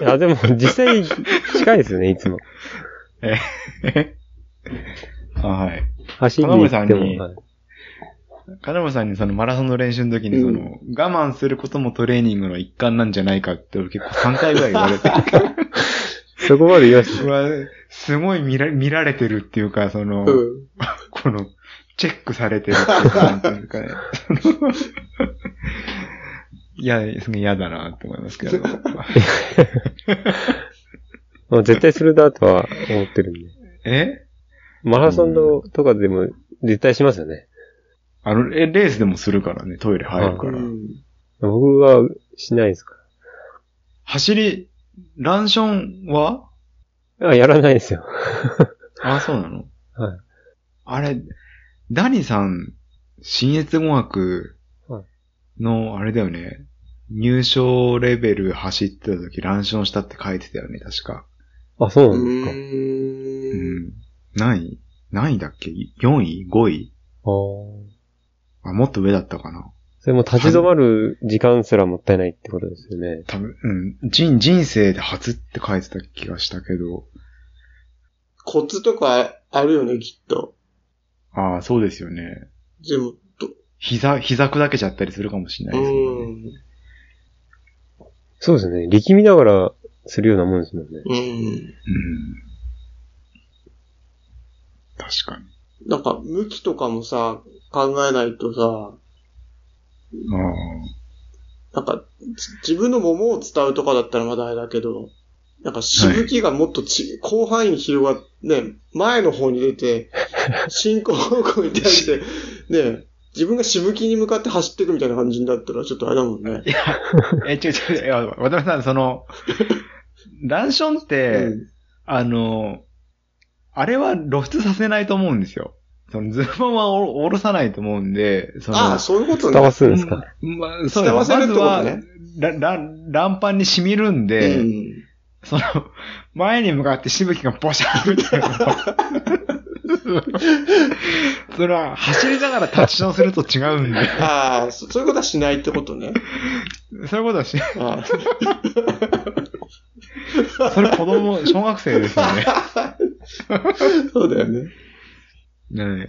いや、でも実際近いですよね、いつも。ええあはい。走りに行って金森さんに金森さんにそのマラソンの練習の時にその、我慢することもトレーニングの一環なんじゃないかって俺結構3回ぐらい言われて、そこまで言わせて。うわすごい見ら見られてるっていうか、その、うん。この、チェックされてるっていうか、なんていうかね。いや、すげえ嫌だなって思いますけど。まあ絶対するなとは思ってるんで。え？マラソンのとかでも絶対しますよね。あの、え、レースでもするからね、トイレ入るから。うん。僕はしないですか走り、ランションは？ら。あ、やらないですよ。あ、そうなの？はい。あれ、ダニさん、新越語学の、あれだよね、入賞レベル走ってた時、ランションしたって書いてたよね、確か。あ、そううなんですか。うん。ん。何位？何位だっけ ?4 位 ?5 位？あーあ、もっと上だったかなそれも立ち止まる時間すらもったいないってことですよね。多分、うん。人、人生で初って書いてた気がしたけど。コツとかあるよね、きっと。ああ、そうですよね。でも、と膝、膝砕けちゃったりするかもしれないですけどね。うん。そうですね。力みながらするようなもんですもんね。うん。うん。確かに。なんか、向きとかもさ、考えないとさ、あなんか、じ自分の桃を伝うとかだったらまだあれだけど、なんか、しぶきがもっとち、広範囲に広がっね、前の方に出て、進行方向に対して、ね、自分がしぶきに向かって走ってるみたいな感じだったら、ちょっとあれだもんね。あ。え、違う違う、いや、渡辺さん、その、ランションって、うんあの、あれは露出させないと思うんですよ。そのズボンはお下ろさないと思うんで、その、ああ、そういうことね。伝わすんですか、まあ、そう伝わせるってことねまずは、ララ乱パンに染みるんで、うん。その、前に向かってしぶきがボシャーみたいな。それは、走りながらタッチションすると違うんで、ああ、そそういうことはしないってことね。そういうことはし、あそれ子供、小学生ですよね。あそうだよね。ねえ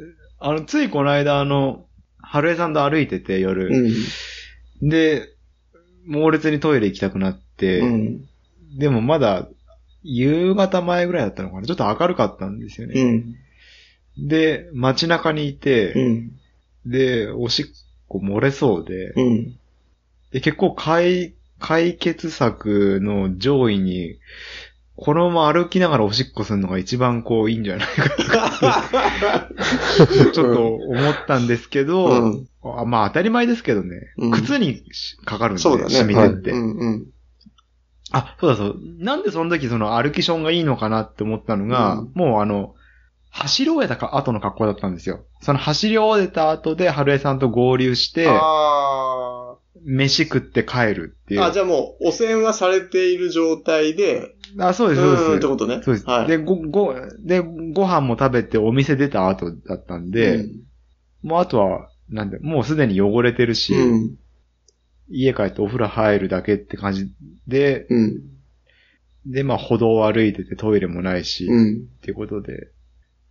あの、ついこの間、あの、春江さんと歩いてて、夜。うん。で、猛烈にトイレ行きたくなって、うん。でもまだ、夕方前ぐらいだったのかなちょっと明るかったんですようね。ん。で、街中にいて、うん。で、おしっこ漏れそうで、うん。で結構解、解決策の上位に、このまま歩きながらおしっこするのが一番こういいんじゃないか ちょっと思ったんですけど、うんあまあ当たり前ですけどね、うん靴にかかるんで、そうだね。染みてって、うんうん。あ、そうだそう。なんでその時その歩きションがいいのかなって思ったのが、うんもうあの、走り終えたか後の格好だったんですよ。その走り終えた後で春江さんと合流して、あ飯食って帰るっていう。あ。あ、じゃあもう、汚染はされている状態で、あ、そうです、うんそうです。ってことね。そうです。はい。で、ご、ご、で、ご飯も食べてお店出た後だったんで、うんもうあとは、なんで、もうすでに汚れてるし、うん。家帰ってお風呂入るだけって感じで、うん。で、まあ歩道を歩いててトイレもないし、っうん。ていうことで、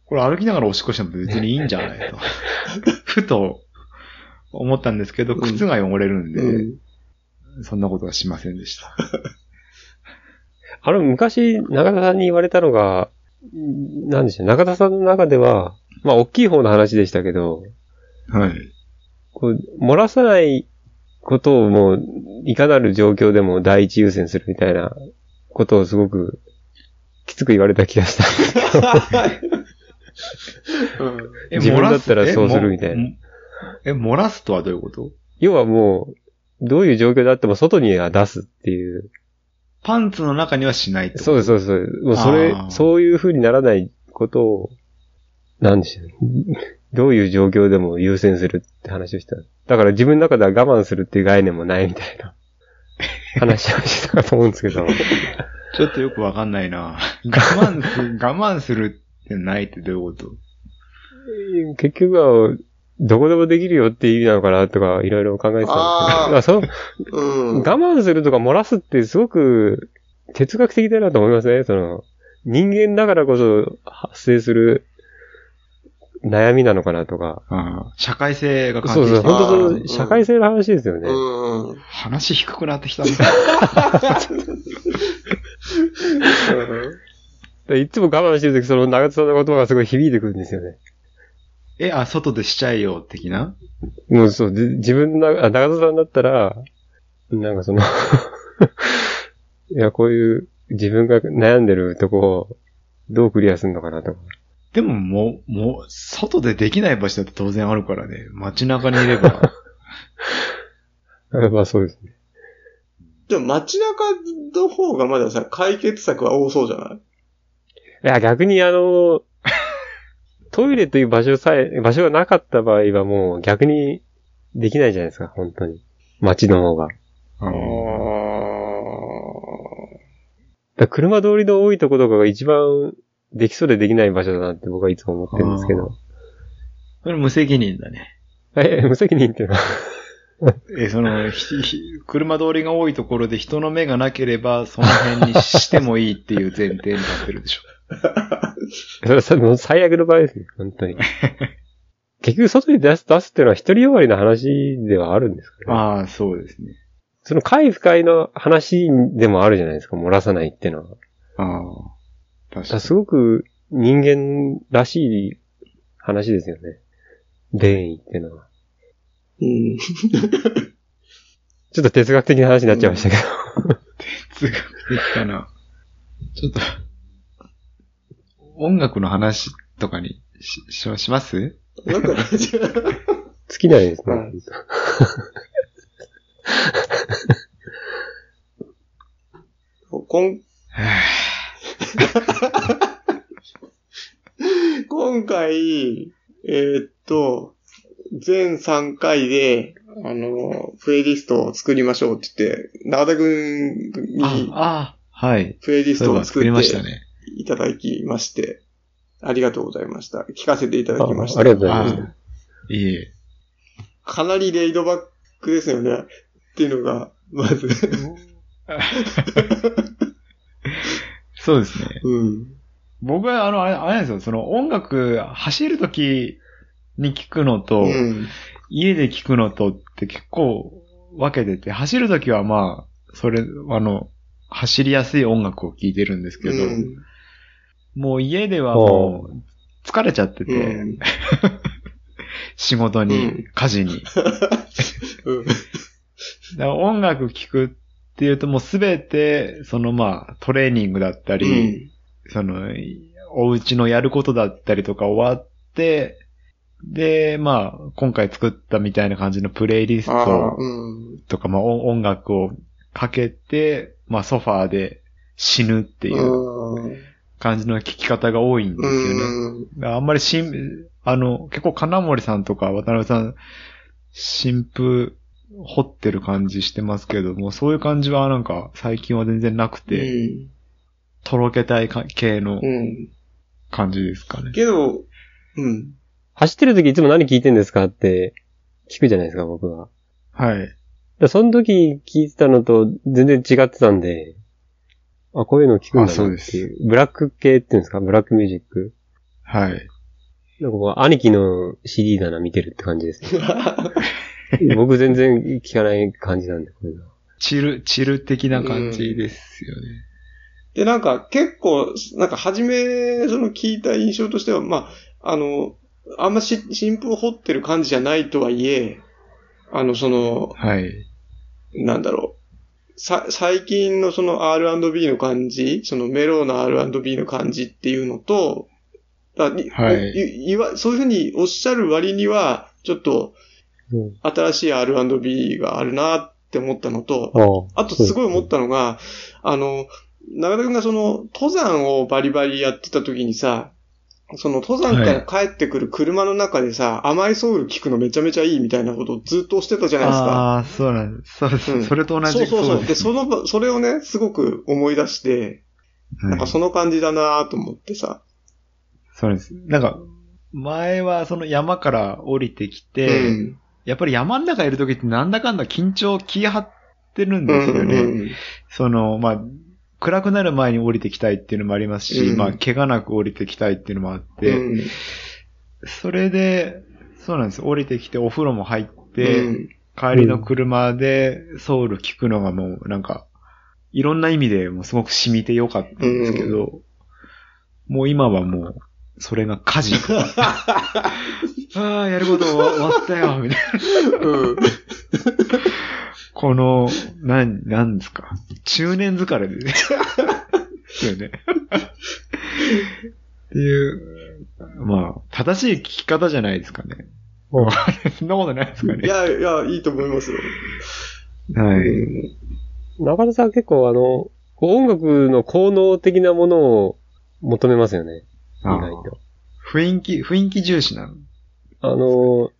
これ歩きながらおしっこしても別にいいんじゃない？と。ふと思ったんですけど、うん靴が汚れるんで、うん。そんなことはしませんでした。あの、昔、中田さんに言われたのが、んなんでしょう、中田さんの中では、まあ、大きい方の話でしたけど、はい。こう、漏らさないことをもう、いかなる状況でも第一優先するみたいなことをすごく、きつく言われた気がしたんですけど。うんえ自分だったらそうするみたいなえ、漏らすとはどういうこと？要はもう、どういう状況であっても外には出すっていう。パンツの中にはしないとそうです、そうです。もうそれそういう風にならないことを、なんでしょう。どういう状況でも優先するって話をした。だから自分の中では我慢するっていう概念もないみたいな 話をしてたかと思うんですけど。ちょっとよくわかんないな。我慢す、我慢するってないってどういうこと？結局は、どこでもできるよっていう意味なのかなとか、いろいろ考えてたんですけど。あーあそううん。我慢するとか漏らすってすごく哲学的だなと思いますね。その、人間だからこそ発生する悩みなのかなとか。ああ社会性が関そうそう、係してる本当そうんの社会性の話ですよね。うん。話低くなってきたね。で いつも我慢してるとき、その長津さんの言葉がすごい響いてくるんですよね。え、あ、外でしちゃえよ、的な？もうそう、じ自分の、あ長津さんだったら、なんかその、いや、こういう自分が悩んでるとこをどうクリアするのかなとか。でももう、もう、外でできない場所だって当然あるからね。街中にいれば。まあそうですね。でも街中の方がまださ、解決策は多そうじゃない？いや、逆にあの、トイレという場所さえ、場所がなかった場合はもう逆にできないじゃないですか、本当に。街の方が。だかうんら車通りの多いところが一番できそうでできない場所だなって僕はいつも思ってるんですけど。それ無責任だね。え、無責任っていうの？は。え、その、ひひ車通りが多いところで人の目がなければ、その辺にしてもいいっていう前提になってるでしょ。それ最悪の場合ですね、本当に。結局外に出す、出すっていうのは一人よがりの話ではあるんですかね。ああ、そうですね。その快不快の話でもあるじゃないですか、漏らさないっていうのは。ああ。確かに。すごく人間らしい話ですよね。便意っていうのは。うん。ちょっと哲学的な話になっちゃいましたけど。哲学的かな。ちょっと、音楽の話とかにし、しします？なんか、尽きないですね。はいこん今回、えーっと、全3回で、あの、プレイリストを作りましょうって言って、中田くんにああ、はい。プレイリストを作ってましたね。いただきまして、ありがとうございました。聞かせていただきました。あありがとうございました。あいえ。かなりレイドバックですよね。っていうのが、まず。そうですね。うん。僕は、あの、あれあれなんですよ。その音楽、走るときに聞くのと、うん。家で聞くのとって結構分けてて、走るときはまあ、それ、あの、走りやすい音楽を聴いてるんですけど、うんもう家ではもう疲れちゃってて、うん。仕事にうん、家事に。うん。だから音楽聴くっていうともうすべて、そのまあ、トレーニングだったり、その、お家のやることだったりとか終わって、で、まあ、今回作ったみたいな感じのプレイリスああ、トうん。とか、まあ、お音楽をかけて、まあ、ソファーで死ぬっていう。うん感じの聞き方が多いんですよね。うん。あんまりしん、あの、結構金森さんとか渡辺さん、新風掘ってる感じしてますけども、そういう感じはなんか最近は全然なくて、とろけたいか系の。感じですかね。けど、うん。走ってる時いつも何聞いてんですかって聞くじゃないですか、僕は。はい。その時聞いてたのと全然違ってたんで、あ、こういうの聞くんだあそうでなっていう。ブラック系っていうんですか？ブラックミュージック？はい。なんかこう、兄貴の CD だな見てるって感じですね。僕全然聞かない感じなんで、こういうの。チル、チル的な感じですよね。で、なんか結構、なんか初め、その聞いた印象としては、まあ、あの、あんまし、新風を掘ってる感じじゃないとはいえ、あの、その、はい。なんだろう。さ、最近のその R&B の感じ、そのメローな R&B の感じっていうのと、だにはいいいわそういうふうにおっしゃる割には、ちょっとうん。新しい R&B があるなって思ったのと、ああとすごい思ったのが、あの、中田くんがその、登山をバリバリやってた時にさ、その登山から帰ってくる車の中でさ、甘いソウル聞くのめちゃめちゃいいみたいなことをずっとしてたじゃないですか。ああ、そうなんです。そうです。うんそれと同じそうそうそう。で、その場、それをね、すごく思い出して、なんかその感じだなと思ってさ。そうです。なんか、前はその山から降りてきて、うん。やっぱり山の中いる時ってなんだかんだ緊張気張ってるんですよね。うんその、まあ、暗くなる前に降りてきたいっていうのもありますし、うんまあ、怪我なく降りてきたいっていうのもあって、うんそれで、そうなんです。降りてきてお風呂も入って、うん帰りの車でソウル聞くのがもうなんか、いろんな意味でもうすごく染みてよかったんですけど、もう今はもう、それが家事。ああ、やること終わったよ、みたいな。うん。この、なん、なんですか？中年疲れで、ね。ですよね。っていう、まあ、正しい聞き方じゃないですかね。うんそんなことないですかね。いや、いや、いいと思いますよ。はい。うん中田さん結構あの、音楽の効能的なものを求めますよね。意あ外と。雰囲気、雰囲気重視なの。あの、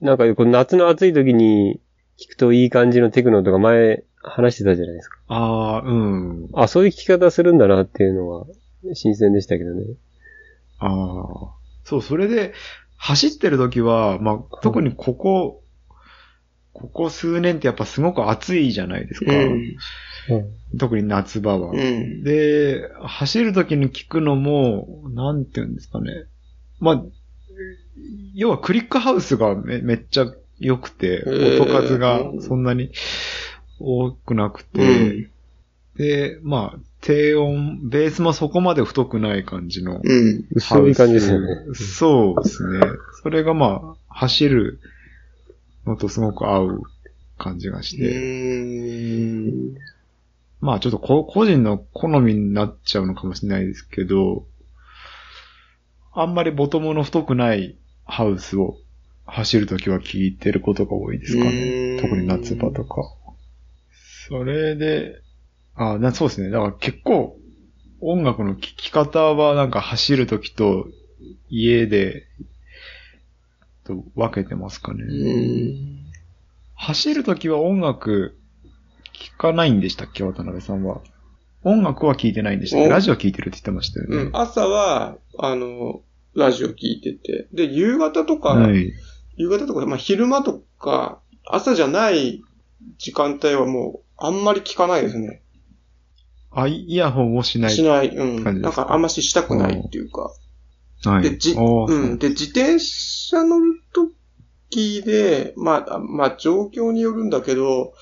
なんかこう夏の暑い時に聞くといい感じのテクノとか前話してたじゃないですか。ああ、うん。あ、そういう聞き方するんだなっていうのは新鮮でしたけどね。ああ。そう、それで、走ってる時は、まあ、特にここ、ここ数年ってやっぱすごく暑いじゃないですか。うん。特に夏場は。うん。で、走る時に聞くのも、なんて言うんですかね。まあ、要はクリックハウスがめめっちゃ良くて、ー音数がそんなに多くなくうて、ん。で、まあ、低音、ベースもそこまで太くない感じのうん。薄い感じですよね。そうですね。それがまあ、走るのとすごく合う感じがしうて。まあちょっとこ個人の好みになっちゃうのかもしれないですけど、あんまりボトムの太くないハウスを走るときは聞いてることが多いですかうね。特に夏場とか。それで、あなそうですね。だから結構音楽の聴き方はなんか走るときと家でと分けてますかね。うん。走るときは音楽聴かないんでしたっけ渡辺さんは？音楽は聴いてないんでしたっけ？おラジオ聴いてるって言ってましたよね。うん。朝は、あの、ラジオ聞いてて。で、夕方とか、はい。夕方とか、まあ、昼間とか、朝じゃない時間帯はもう、あんまり聞かないですね。あ、イヤホンをしない。しない。うん。なんかあんまししたくないっていうか。はい。で、じ、うん。で、自転車乗るときで、まあ、まあ、状況によるんだけど、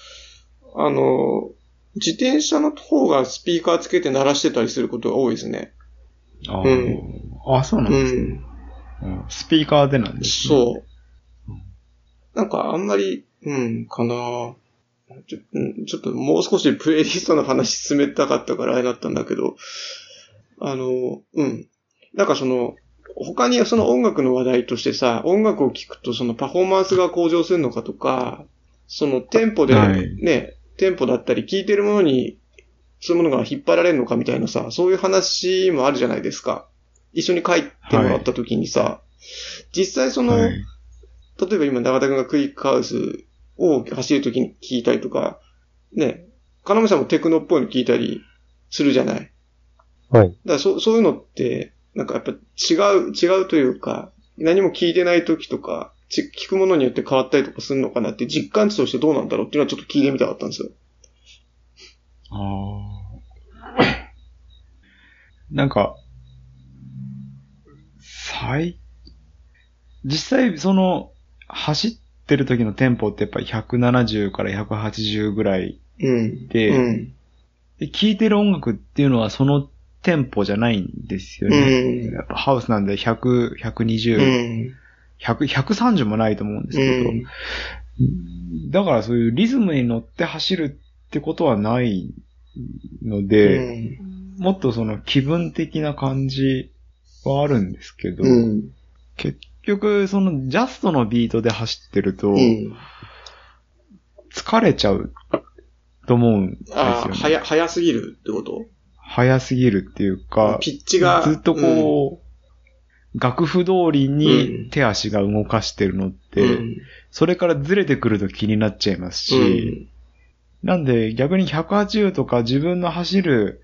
あの、自転車の方がスピーカーつけて鳴らしてたりすることが多いですね。あ,、うんあ、そうなんうですね、ん。うんスピーカーでなんですね。そう。なんかあんまり、うん、かなちょ,、うん、ちょっともう少しプレイリストの話進めたかったからあれだったんだけど、あの、うん。なんかその、他にその音楽の話題としてさ、音楽を聴くとそのパフォーマンスが向上するのかとか、そのテンポではいね、テンポだったり聴いてるものに、そういうものが引っ張られるのかみたいなさ、そういう話もあるじゃないですか。一緒に帰ってもらった時にさ、実際その、はい。例えば今、長田君がクイックハウスを走るときに聞いたりとか、ね、金森さんもテクノっぽいの聞いたりするじゃない。はい。だからそそういうのって、なんかやっぱ違う、違うというか、何も聞いてないときとか、ち聞くものによって変わったりとかするのかなって実感値としてどうなんだろうっていうのはちょっと聞いてみたかったんですよ。ああ。なんか、最、実際その、走ってる時のテンポってやっぱり170から180ぐらいうん。で、うん。で聴いてる音楽っていうのはそのテンポじゃないんですようね。ん。やっぱハウスなんで100、120、うん。100、130もないと思うんですうけど、ん。だからそういうリズムに乗って走るってことはないので、もっとその気分的な感じはあるんですけど、うん。結局そのジャストのビートで走ってるとうん。疲れちゃうと思うんですよああ、ね。早、早すぎるってこと？早すぎるっていうか、ピッチが。ずっとこう、楽譜通りうんに手足が動かしてるのって、うん、それからずれてくると気になっちゃいますし、なんで逆に180とか自分の走る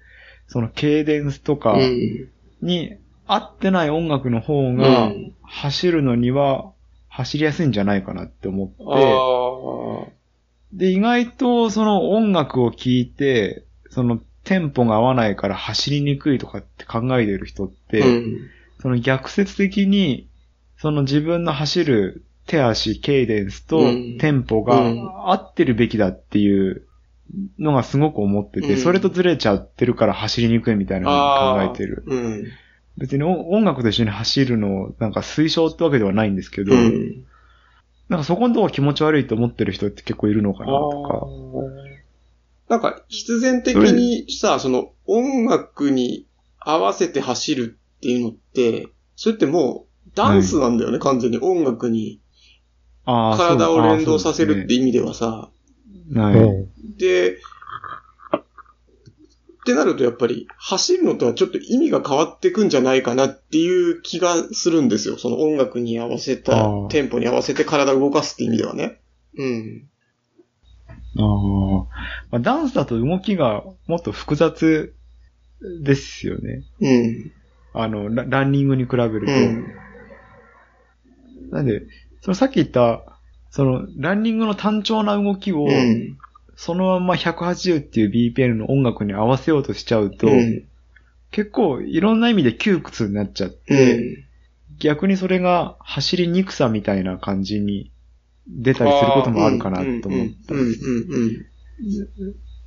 そのケイデンスとかうん。に合ってない音楽の方うがん、走るのには走りやすいんじゃないかなって思って。で、意外とその音楽を聴いて、そのテンポが合わないから走りにくいとかって考えてる人って、うん。その逆説的に、その自分の走る手足、ケイデンスとうんテンポが合ってるべきだっていうのがすごく思ってて、うんそれとずれちゃってるから走りにくいみたいなのを考えてる。うん。別に音音楽と一緒に走るのをなんか推奨ってわけではないんですけど、うん。なんかそこのとこ気持ち悪いと思ってる人って結構いるのかなあとーなんか、必然的にさ、その音楽に合わせて走るっていうのって、それってもうダンスなんだよね、完全に音楽に体を連動させるって意味ではさ。はい。うん。で、ってなるとやっぱり走るのとはちょっと意味が変わってくんじゃないかなっていう気がするんですよ。その音楽に合わせたテンポに合わせて体を動かすって意味ではね。うん。あーまあ、ダンスだと動きがもっと複雑ですよね。うん。あの、ラランニングに比べると。うん。なんで、そのさっき言った、その、ランニングの単調な動きを、うん。そのまま180っていう BPM の音楽に合わせようとしちゃうと、うん。結構いろんな意味で窮屈になっちゃっうて、ん。逆にそれが走りにくさみたいな感じに出たりすることもあるかなと思ったうん。うん。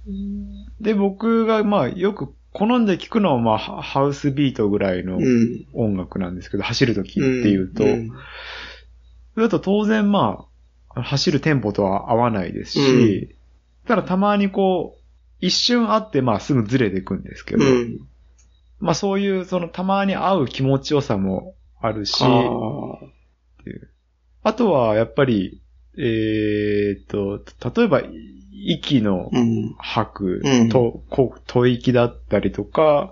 うん。で、僕がまあよく好んで聞くのはまあハハウスビートぐらいのうん。音楽なんですけど、走るときっていうと、うん。それだと当然まあ、走るテンポとは合わないですし、ただたまにこう、一瞬あってまあすぐずれていくんですけど、うん。まあそういうそのたまに合う気持ちよさもあるし、ああとはやっぱり、えーっと、例えば息の。吐くうんと、こう吐息だったりとか、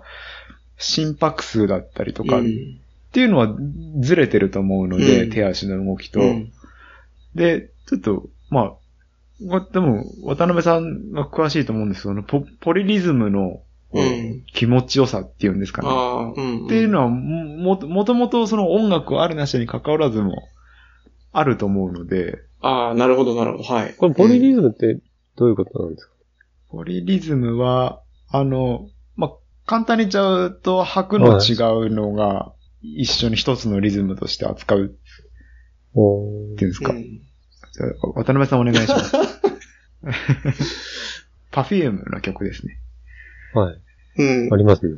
心拍数だったりとかっうんていうのはずれてると思うので、うん手足の動きと。うんで、ちょっと、まあ、わでも、渡辺さんが詳しいと思うんですけど、そのポポリリズムのこううん気持ちよさっていうんですかね。ああ、うん。っていうのは、も、もともとその音楽あるなしに関わらずも、あると思うので、ああ、なるほど、なるほど。はい。これポリリズムってどういうことなんですか？ポリリズムは、あの、まあ、簡単に言っちゃうと、拍の違うのが、一緒に一つのリズムとして扱うおっていうんですか。うん渡辺さんお願いします。パフュームの曲ですね。はい。うんあ。ります？ね。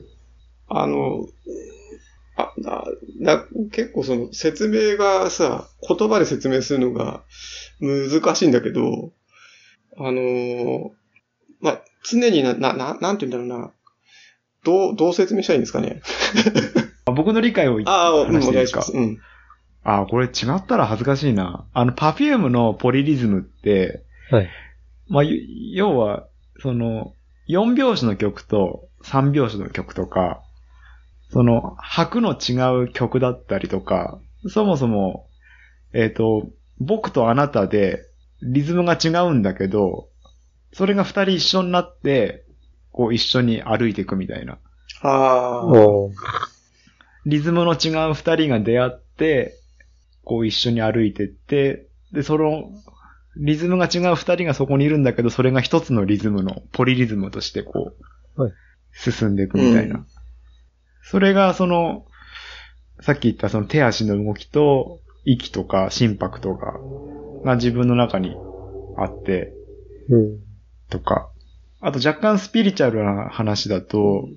あの、あ、な、な、結構その説明がさ、言葉で説明するのが難しいんだけど、あのーまあ、常にな、な、ななんて言うんだろうな。どう、どう説明したらいいんですかね。あ 僕の理解を言ああ、うん、話していいですか？お願いします。うん。あ、これ違ったら恥ずかしいな。あの、パフュームのポリリズムって、はい。まあ、ゆ要は、その、4拍子の曲と3拍子の曲とか、その、拍の違う曲だったりとか、そもそも、えっ、と、僕とあなたでリズムが違うんだけど、それが二人一緒になって、こう一緒に歩いていくみたいな。ああ、リズムの違う二人が出会って、こう一緒に歩いてって、で、その、リズムが違う二人がそこにいるんだけど、それが一つのリズムの、ポリリズムとしてこう、はい進んでいくみたいな。うんそれがその、さっき言ったその手足の動きと、息とか心拍とかが自分の中にあって、うん。とか、あと若干スピリチュアルな話だと、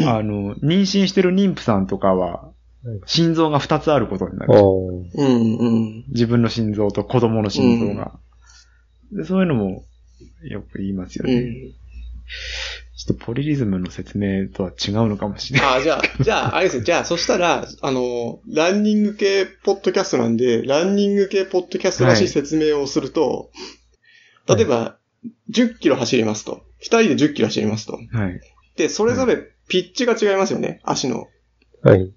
あの、妊娠してる妊婦さんとかははい、心臓が2つあることになる。うん、うん。自分の心臓と子供の心臓が。でそういうのもよく言いますよね。うん。ちょっとポリリズムの説明とは違うのかもしれない。ああ、じゃあ、じゃあ、あれですね。じゃあ、そしたら、あの、ランニング系ポッドキャストなんで、ランニング系ポッドキャストらしい説明をすると、はい例えば、10キロ走りますと。2人で10キロ走りますと。はい。で、それぞれピッチが違いますよね、足の。はい。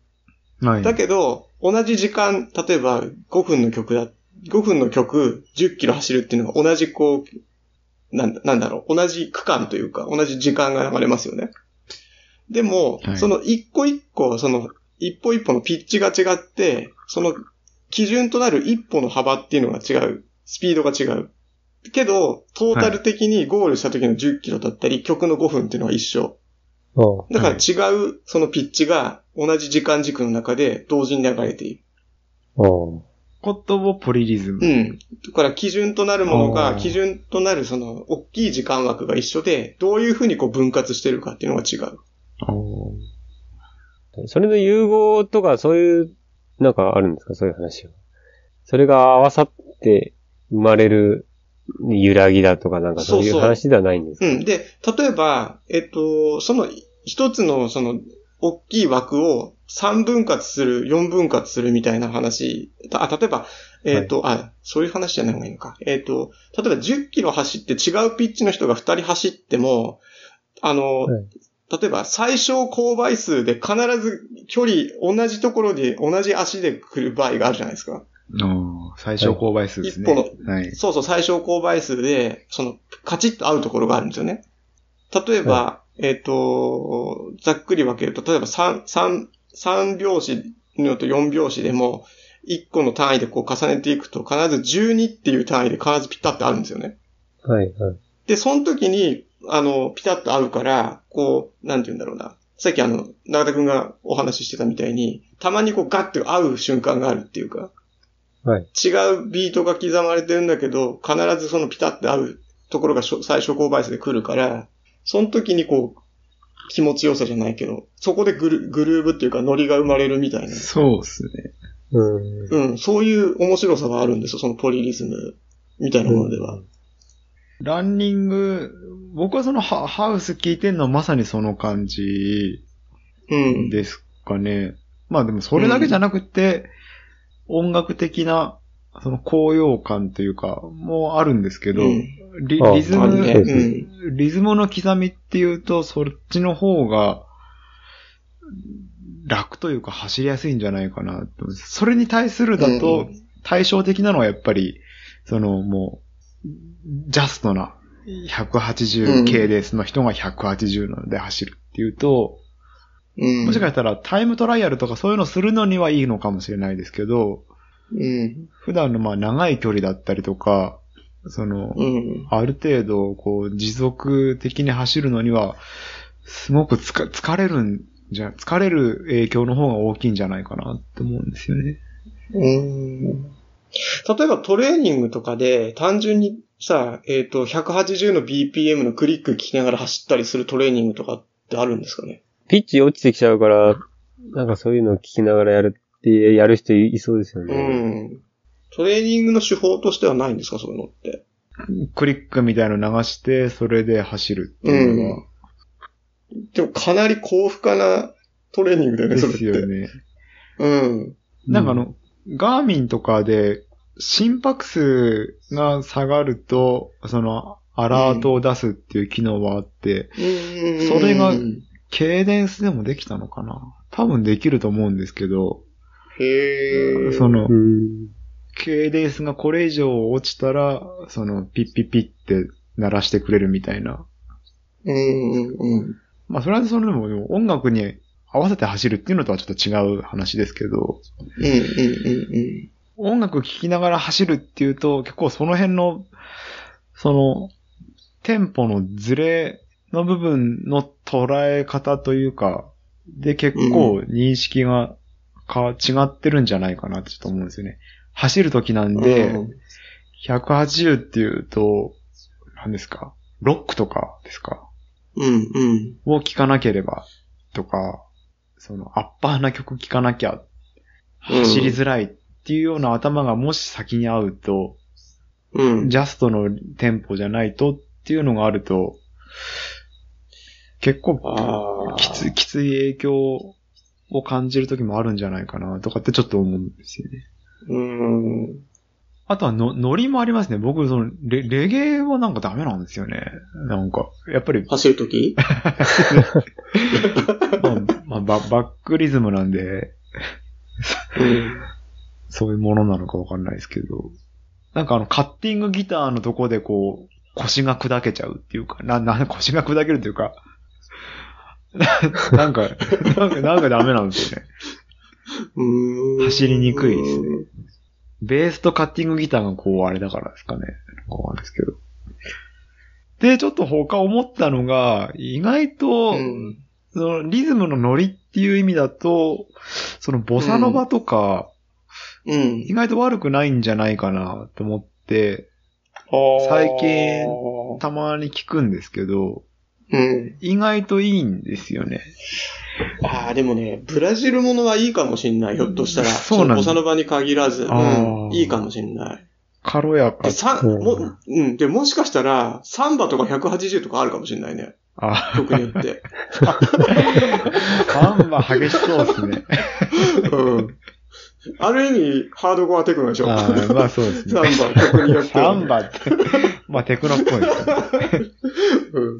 はい。だけど、同じ時間、例えば5分の曲だ、5分の曲10キロ走るっていうのが同じこう、なんだなんだろう、同じ区間というか、同じ時間が流れますよね。でも、はいその一個一個、その一歩一歩のピッチが違って、その基準となる一歩の幅っていうのが違う。スピードが違う。けど、トータル的にゴールした時の10キロだったり、曲の5分っていうのは一緒。だから違う、そのピッチが同じ時間軸の中で同時に流れている。おうことをポリリズム。うん。だから基準となるものが、基準となるその、大きい時間枠が一緒で、どういうふうにこう分割してるかっていうのが違う。それの融合とかそういう、なんかあるんですか？そういう話は。それが合わさって生まれる揺らぎだとかなんかそういう話ではないんですか？うん。で、例えば、えっと、その一つのその、大きい枠を3分割する、4分割するみたいな話。あ、例えば、えっと、あ、そういう話じゃない方がいいのか。えっと、例えば10キロ走って違うピッチの人が2人走っても、あの、はい例えば最小勾配数で必ず距離同じところで同じ足で来る場合があるじゃないですか。最小勾配数ですね。一歩はい。そうそう、最小勾配数で、その、カチッと合うところがあるんですよね。例えば、えっ、と、ざっくり分けると、例えば3、三三拍子のと4拍子でも、1個の単位でこう重ねていくと、必ず12っていう単位で必ずピタッと合うんですよね。はい、はい。で、その時に、あの、ピタッと合うから、こう、なんて言うんだろうな。さっきあの、長田くんがお話ししてたみたいに、たまにこうガッて合う瞬間があるっていうか、はい。違うビートが刻まれてるんだけど、必ずそのピタッて合うところが最初勾配数で来るから、その時にこう、気持ちよさじゃないけど、そこでグルグルーブっていうかノリが生まれるみたいな。そうですね。うん。うん、そういう面白さがあるんですよ、そのポリリズムみたいなものでは。ランニング、僕はそのハハウス聞いてんのはまさにその感じうん。ですかね。まあでもそれだけじゃなくて、音楽的な、その高揚感というか、もあるんですけど、うんあリリズム、ね。そうん。リズムの刻みっていうと、そっちの方が、楽というか走りやすいんじゃないかなと。それに対するだうとん、対照的なのはやっぱり、そのもう、ジャストな180系ですの人が180なので走るっていうと、うん。もしかしたらタイムトライアルとかそういうのするのにはいいのかもしれないですけど、うん。普段のまあ長い距離だったりとか、その、うん。ある程度、こう、持続的に走るのには、すごくつか疲れるんじゃ、疲れる影響の方が大きいんじゃないかなって思うんですよね。うん。例えばトレーニングとかで単純にさ、えっ、と、180の BPM のクリック聞きながら走ったりするトレーニングとかってあるんですかね？ピッチ落ちてきちゃうから、なんかそういうのを聞きながらやるって、やる人いいそうですようね。ん。トレーニングの手法としてはないんですか？そういうのって。クリックみたいの流して、それで走るっていうのは、でもかなり高負荷なトレーニングだよね、でそれって。すよね。うん。なんかあの、ガーミンとかで、心拍数が下がると、その、アラートを出すっていう機能はあって、うんそれがケーデンスでもできたのかな多分できると思うんですけど、へえ。そのう、ん。ケーデンスがこれ以上落ちたら、その、ピッピッピッって鳴らしてくれるみたいな。うんうんうん。まあ、それはそれでも音楽に合わせて走るっていうのとはちょっと違う話ですけど、うんうんうん音楽聴きながら走るっていうと、結構その辺の、その、テンポのズレの部分の捉え方というか、で結構認識がか、違ってるんじゃないかなってちょっと思うんですよね。走る時なんうん。で、うん180っていうと、何ですか？ロックとかですか？うんうん。を聴かなければとか、そのアッパーな曲聴かなきゃ走りづらいっていうような頭がもし先に合うと、うん。ジャストのテンポじゃないとっていうのがあると、結構。きつきつい影響を感じる時もあるんじゃないかなとかってちょっと思うんですよね。うん。あとはの、ノリもありますね。僕、そのレ、レゲエはなんかダメなんですよね。なんか、やっぱり、走るとき まあ、まあバ、バックリズムなんで、うん。そういうものなのかわかんないですけど、なんかあの、カッティングギターのとこでこう、腰が砕けちゃうっていうか、な、な、腰が砕けるっていうか、なんか、なんか、なんかダメなんですよね。うーん走りにくいですね。ベースとカッティングギターがこうあれだからですかね。こうなんですけど。で、ちょっと他思ったのが、意外と、うん。そのリズムのノリっていう意味だと、そのボサノバとか、うん意。外と悪くないんじゃないかなと思って、最近たまに聞くんですけど、うん。意外といいんですよね。ああ、でもね、ブラジルものはいいかもしんない。ひょっとしたら。そうなんだのボサノバに限らず。うあん。ーいいかもしんない。軽やかで、。さ、うんも、うん。で、もしかしたら、サンバとか180とかあるかもしんないね。あ、曲によって。バンバン激しそうですね。うん。ある意味、ハードコアテクノでしょ。あーまあそうですね。サンバ、曲によってサは。ンバって、まあテクノっぽいですね。うん。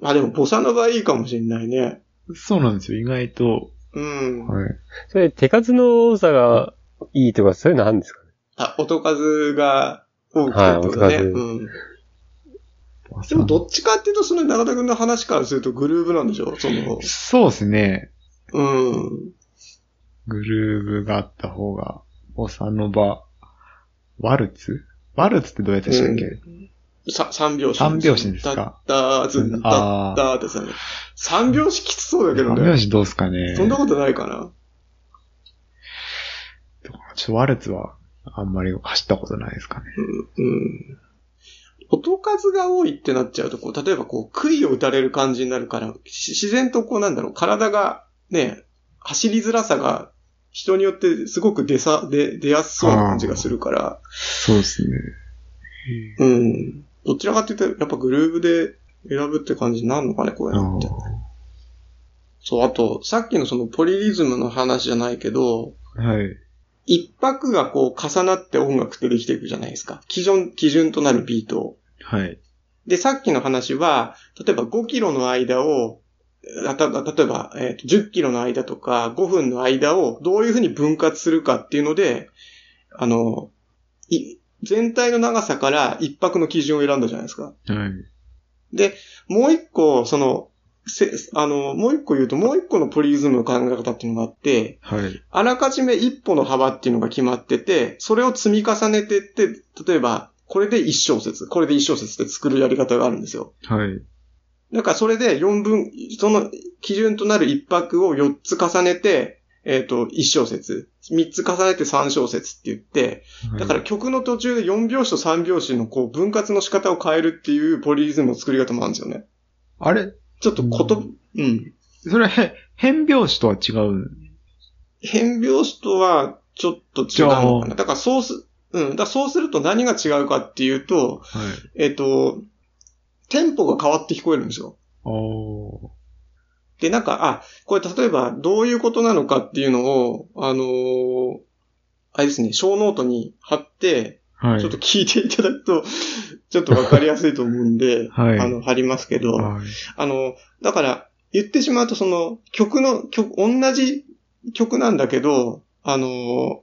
あ、でも、ボサノバいいかもしんないね。そうなんですよ、意外と。うん。はい。それ、手数の多さがいいとか、そういうのあるんですかね？あ、音数が多くてね。はい音数うん。でも、どっちかっていうと、その中田くんの話からするとグルーヴなんでしょ？その、そうですね。うん。グルーブがあった方が、ボサノバ、ワルツ？ワルツってどうやってでしたっけ、さ、三拍子。三拍子ですか？だったー、ずん、だったーってさ、三拍子きつそうだけどね。三拍子どうですかねそんなことないかな。ちょっとワルツは、あんまり走ったことないですかね。うん。うん。音数が多いってなっちゃうと、こう、例えばこう、杭を打たれる感じになるから、し自然とこう、なんだろう、体が、ね、走りづらさが、人によってすごく出さ、出、出やすそうな感じがするから、そうですね。うん。どちらかっていうと、やっぱグルーブで選ぶって感じになるのかね、こういうのって。そう、あと、さっきのそのポリリズムの話じゃないけど、はい。一拍がこう重なって音楽ってできていくじゃないですか。基準、基準となるビートを。はい。で、さっきの話は、例えば5キロの間を、あた例えば、えーと10キロの間とか5分の間をどういうふうに分割するかっていうので、あの、い全体の長さから一拍の基準を選んだじゃないですか。はい。で、もう一個、その、せあの、もう一個言うと、もう一個のポリリズムの考え方っていうのがあって、はい。あらかじめ一歩の幅っていうのが決まってて、それを積み重ねてって、例えば、これで一小節、これで一小節って作るやり方があるんですよ。はい。だからそれで4分、その基準となる一拍を4つ重ねて、えっ、と、一小節。3つ重ねて3小節って言って、だから曲の途中で4拍子と3拍子のこう分割の仕方を変えるっていうポリリズムの作り方もあるんですよね。あれ？ちょっとこと、うん。それはへ変拍子とは違う？変拍子とはちょっと違うのかあな。だからそうす、うん。だそうすると何が違うかっていうと、はい。えっ、と、テンポが変わって聞こえるんですよ。で、なんか、あ、これ例えばどういうことなのかっていうのを、あのーあれですね、小ノートに貼って、はい。ちょっと聞いていただくと、ちょっとわかりやすいと思うんで、はいあの、貼りますけど、はい。あの、だから、言ってしまうと、その、曲の、曲、同じ曲なんだけど、あの、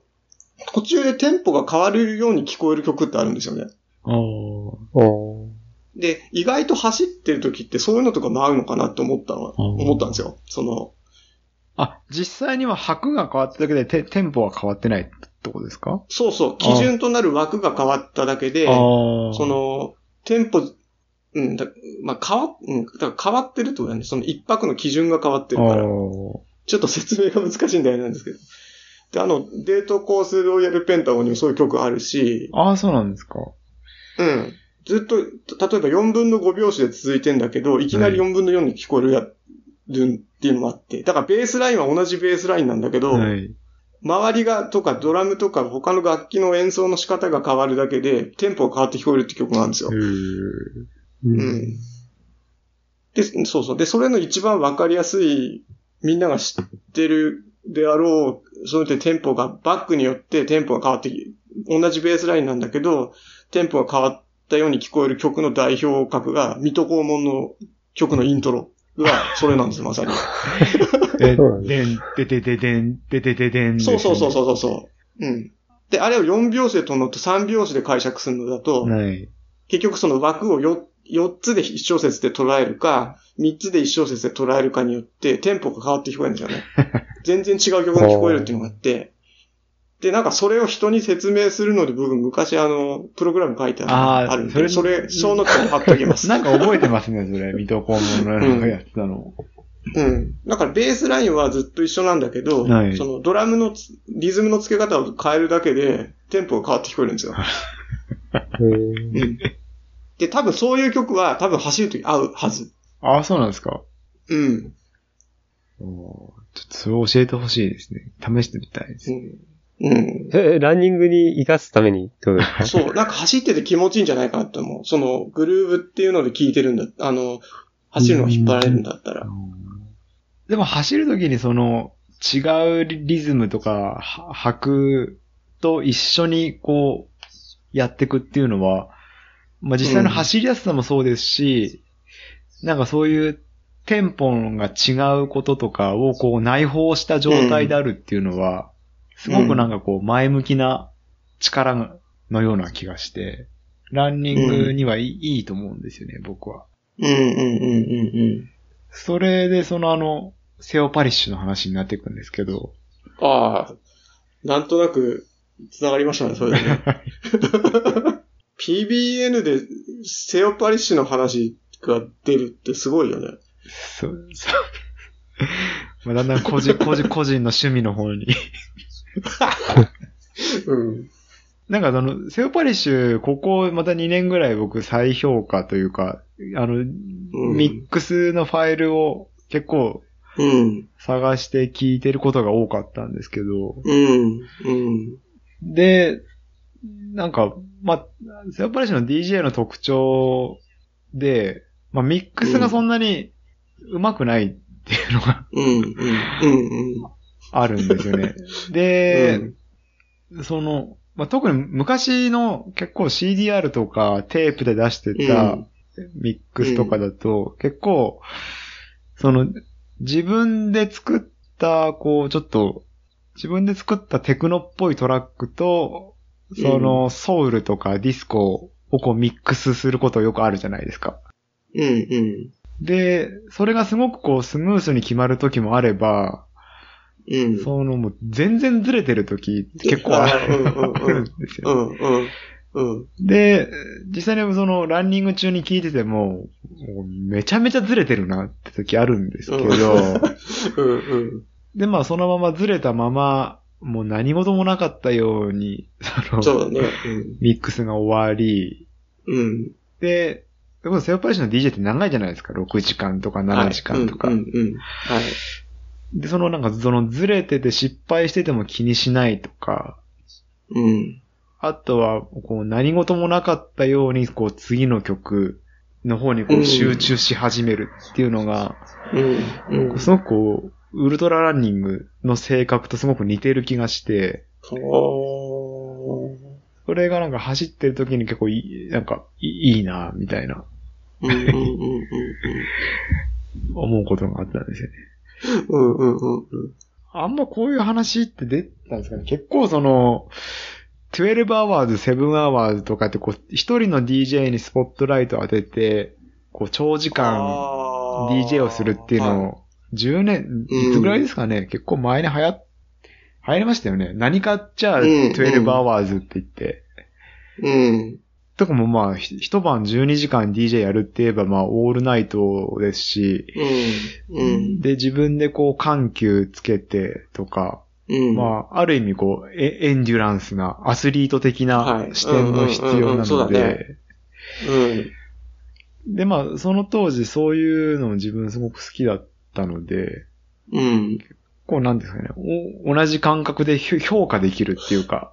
途中でテンポが変わるように聞こえる曲ってあるんですよね。おー。で、意外と走ってる時ってそういうのとかも合うのかなって思ったの、うん思ったんですよ。その、あ、実際には拍が変わっただけでテテンポは変わってないってことですか？そうそう、基準となる枠が変わっただけで、ああ。そ、の、テンポ、うん、だまあ、変わ、うん、だから変わってるってことだね。その一拍の基準が変わってるから。おちょっと説明が難しいんだよなんですけど。で、あの、デートコースロイヤルペンタゴンにもそういう曲あるし、ああ、そうなんですか。うん。ずっと、例えば4分の5拍子で続いてんだけど、いきなり4分の4に聞こえるや、るっていうのもあって。だからベースラインは同じベースラインなんだけど、はい。周りが、とかドラムとか他の楽器の演奏の仕方が変わるだけで、テンポが変わって聞こえるって曲なんですようん。で、そうそう。で、それの一番わかりやすい、みんなが知ってるであろう、その点テンポが、バックによってテンポが変わってき、同じベースラインなんだけど、テンポが変わったように聞こえる曲の代表格が、水戸黄門の曲のイントロが、それなんです、まさに。ででん、ででででん、ででででん。そうそうそうそうそうそう。うん。で、あれを4拍子で取るのと3拍子で解釈するのだと、はい。結局その枠をよ4つで1小節で捉えるか、3つで1小節で捉えるかによって、テンポが変わって聞こえるんですよね。全然違う曲が聞こえるっていうのがあって、で、なんかそれを人に説明するので、僕昔あの、プログラム書いてあるんで、そそれれ、ショーノートに貼っておきます。なんか覚えてますね、それ。水戸黄門のやつだの。うん。だからベースラインはずっと一緒なんだけど、はいそのドラムのつリズムの付け方を変えるだけで、テンポが変わって聞こえるんですよ。うん。で、多分そういう曲は多分走るとき合うはず。ああ、そうなんですか。うん。ちょっとそれを教えてほしいですね。試してみたいですう。ん。うん。え、ランニングに活かすために？どうですか？そう、なんか走ってて気持ちいいんじゃないかなって思う。その、グルーブっていうので聴いてるんだ、あの、走るのが引っ張られるんだったら。でも走るときにその違うリズムとかは拍と一緒にこうやっていくっていうのは、まあ実際の走りやすさもそうですし、なんかそういうテンポが違うこととかをこう内包した状態であるっていうのは、すごくなんかこう前向きな力のような気がして、ランニングにはいい,、いいと思うんですよね、僕は。うんうんうんうんそれでそのあの、セオパリッシュの話になっていくんですけど、うん。ああ、なんとなく、繋がりましたね、それでね。PBN でセオパリッシュの話が出るってすごいよね。そう、そう。まあだんだん個人、個人、個人の趣味の方に。うん。なんかその、セオパリッシュ、ここまた2年ぐらい僕再評価というか、あの、うんミックスのファイルを結構うん。探して聞いてることが多かったんですけど、うん。うん。で、なんか、まあ、セオパリッシュの DJ の特徴で、まあ、ミックスがそんなに上手くないっていうのがうん。うん。うん。あるんですよね。で、その、まあ、特に昔の結構 CDR とかテープで出してたうんミックスとかだと、結構、その、自分で作った、こう、ちょっと、自分で作ったテクノっぽいトラックと、その、ソウルとかディスコをこうミックスすることよくあるじゃないですか。うん。うん。で、それがすごくこうスムースに決まる時もあれば、うん。そのもう全然ずれてる時結構あるんですよ。うん。うん。うん。で、実際にそのランニング中に聞いてても、もうめちゃめちゃずれてるなって時あるんですけど、うん。うん。で、まあそのままずれたまま、もう何事もなかったように、その、そうだね。ミックスが終わり、うん。で、でもセオパリッシュの DJ って長いじゃないですか。6時間とか7時間とか。はいうん。うん。はい。で、そのなんか、そのずれてて失敗してても気にしないとか、うん。あとは、こう、何事もなかったように、こう、次の曲の方にこう集中し始めるっていうのが、うん。うん。すごくこう、ウルトラランニングの性格とすごく似てる気がして、おーそれがなんか走ってる時に結構いい、なんかいいな、みたいな。思うことがあったんですよね。うん。うん。うん。うん。あんまこういう話って出たんですかね結構その、12 hours, 7 hours とかってこう、一人の DJ にスポットライトを当てて、こう、長時間 DJ をするっていうのを、10年、うんいつぐらいですかね、結構前に流行っ、流行りましたよね。何かっちゃうん12 hours って言って。うん。とかもまあ、ひ一晩12時間 DJ やるって言えばまあ、オールナイトですし、うん。うん。で、自分でこう、緩急つけてとか、うん。まあ、ある意味こう、エエンデュランスな、アスリート的はない視点も必要なので。で、まあ、その当時そういうの自分すごく好きだったので、うん。こうなんですかね、お同じ感覚でひ評価できるっていうか、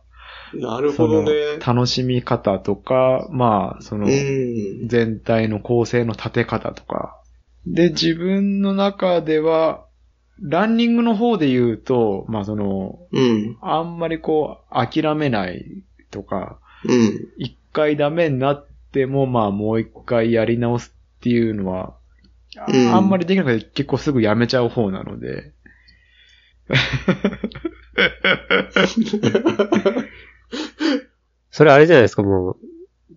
なるほどね。楽しみ方とか、まあ、そのうん。全体の構成の立て方とか。で、自分の中では、ランニングの方で言うと、まあその、うん。あんまりこう、諦めないとか、うん。一回ダメになっても、まあもう一回やり直すっていうのは、あうんあんまりできなくて結構すぐやめちゃう方なので。それあれじゃないですか、もう、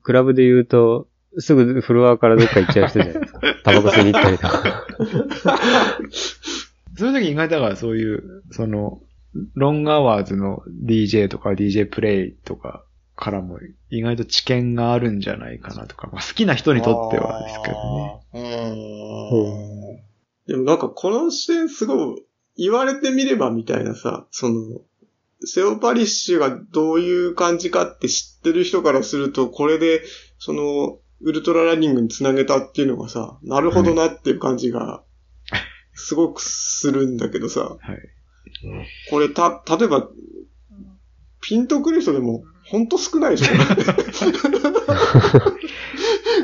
クラブで言うと、すぐフロアからどっか行っちゃう人じゃないですか。タバコ吸いに行ったりとか。そういう時意外とだからそういう、その、ロングアワーズの DJ とか DJ プレイとかからも意外と知見があるんじゃないかなとか、まあ、好きな人にとってはですけどね。ね。うん。でもなんかこの視点すごい言われてみればみたいなさ、その、セオパリッシュがどういう感じかって知ってる人からすると、これで、その、ウルトラランニングにつなげたっていうのがさ、なるほどなっていう感じが、すごくするんだけどさ、はい。これた、例えば、ピンとくる人でも、ほんと少ないでしょ、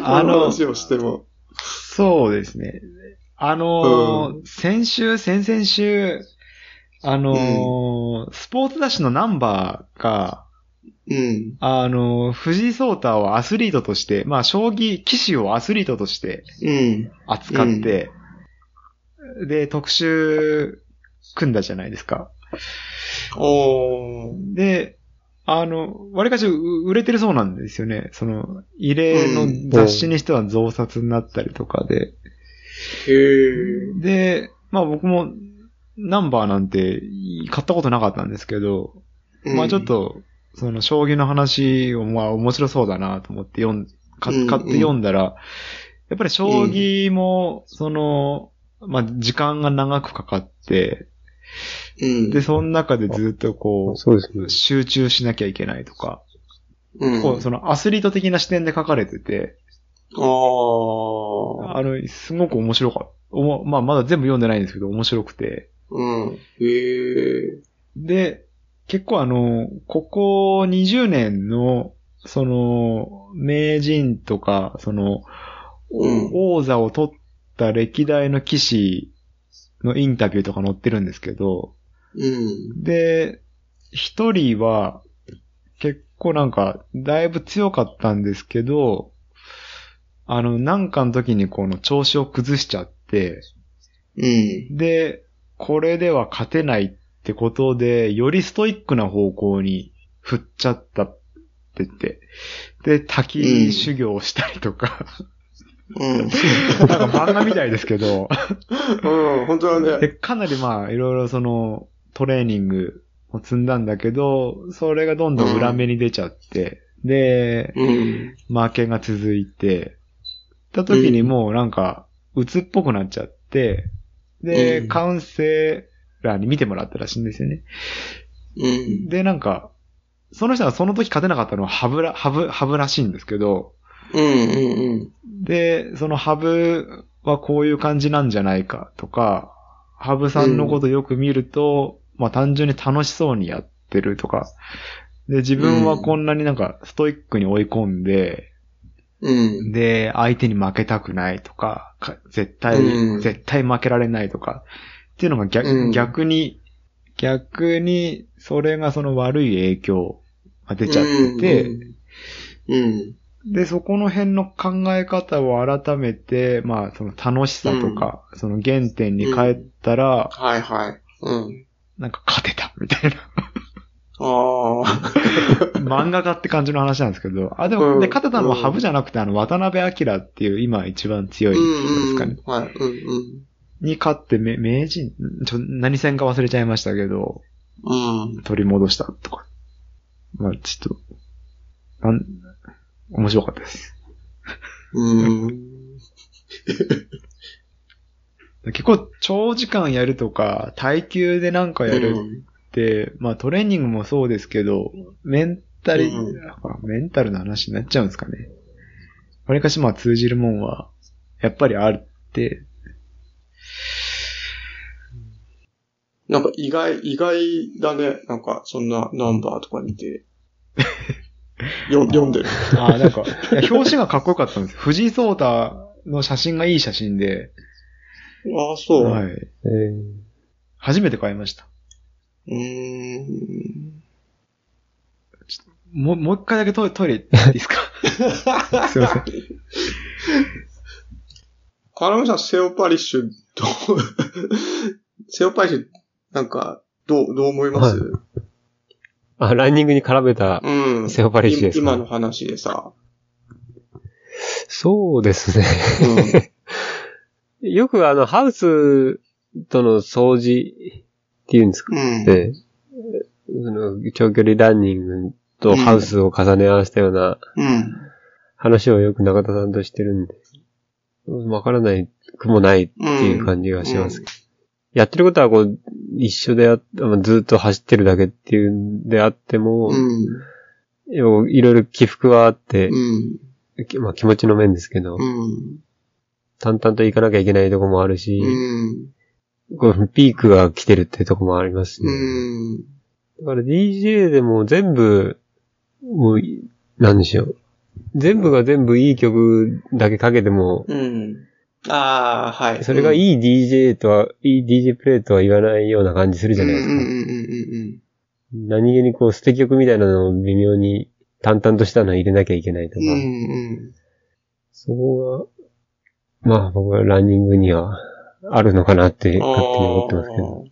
あのこ話をしても。そうですね。あのー先週、先々週、あのースポーツ雑誌のナンバーが、うん。あのー藤井聡太をアスリートとして、まあ、将棋、棋士をアスリートとしてうん。扱って、で、特集組んだじゃないですか。おー。で、あの、割かしう売れてるそうなんですよね。その、異例の雑誌にしては増刷になったりとかで。へー。で、まあ僕もナンバーなんて買ったことなかったんですけど、まあちょっと、その将棋の話をまあ面白そうだなと思って読ん、買って読んだら、やっぱり将棋も、その、まあ時間が長くかかって、うん、で、その中でずっとこそうですねう、。集中しなきゃいけないとか、うん、こうそのアスリート的な視点で書かれてて、あー。あの、すごく面白かった。おもまあまだ全部読んでないんですけど、面白くて。うん。へー。で、結構あの、ここ20年の、その、名人とか、その、うん王座を取った歴代の騎士のインタビューとか載ってるんですけど、うん。で、一人は、結構なんか、だいぶ強かったんですけど、あの、なんかの時にこの調子を崩しちゃって、うん。で、これでは勝てないってことで、よりストイックな方向に振っちゃったって言って、で、滝修行をしたりとか、うん。なんか漫画みたいですけど、うん、本当だで、ね。かなりまあ、いろいろその、トレーニングを積んだんだけど、それがどんどん裏目に出ちゃって、で、うん。負けが続いて、た時にもうなんか、鬱っぽくなっちゃって、で、うんカウンセラーに見てもらったらしいんですよね。うん。で、なんか、その人はその時勝てなかったのはハブら、ハブ、ハブらしいんですけど、うん、うん、で、そのハブはこういう感じなんじゃないかとか、ハブさんのことよく見ると、まあ単純に楽しそうにやってるとか、で、自分はこんなになんかストイックに追い込んで、うん。で、相手に負けたくないとか、か絶対、うん絶対負けられないとか、っていうのが逆,、うん逆に、逆に、それがその悪い影響が出ちゃってて、うん。で、そこの辺の考え方を改めて、まあ、その楽しさとか、その原点に帰ったら、はいはい。うん。なんか勝てた、みたいな。ああ。漫画家って感じの話なんですけど、あ、でも、うんで、勝てたのはハブじゃなくて、あの、渡辺明っていう今一番強い人ですかね。うんうん。はい。うんに勝って、め名人、ちょ、何戦か忘れちゃいましたけど、うん。取り戻したとか。まあ、ちょっと、なん、面白かったです。うん。うん。結構長時間やるとか、耐久でなんかやるまあトレーニングもそうですけど、メンタル、うんあメンタルの話になっちゃうんですかね。わりかしまあ通じるもんは、やっぱりあるって、なんか意外、意外だね。なんか、そんなナンバーとか見て。よ読んでる。ああ、なんか、表紙がかっこよかったんです。藤井聡太の写真がいい写真で、ああ、そう。はい。えー初めて買いました。うーん。もう、もう一回だけトイレ、トイレ行っていいですか？すいません。金村さん、セオパリッシュ、どう、セオパリッシュ、なんか、どう、どう思います、あ、ランニングに絡めた、うん。セオパリッシュですか？今の話でさ。そうですね。よくあの、ハウスとの掃除っていうんですか、うん。ね。その長距離ランニングとハウスを重ね合わせたようなうん。話をよく中田さんとしてるんで、わからないくもないっていう感じがしますけど。やってることはこう、一緒であずっと走ってるだけっていうんであっても、うん。いろいろ起伏はあって、うん。きまあ気持ちの面ですけど、うん。淡々と行かなきゃいけないとこもあるし、うん。ピークが来てるってとこもありますしね、うん。だから DJ でも全部、もうい、なんでしょう。全部が全部いい曲だけかけても、うん。ああ、はい。それがいい DJ とは、いい DJ プレイとは言わないような感じするじゃないですか。うんうんうんうん何気にこう捨て曲みたいなのを微妙に淡々としたの入れなきゃいけないとか、うん。うんうん。そこが、まあ僕はランニングにはあるのかなって勝手に思ってますけど。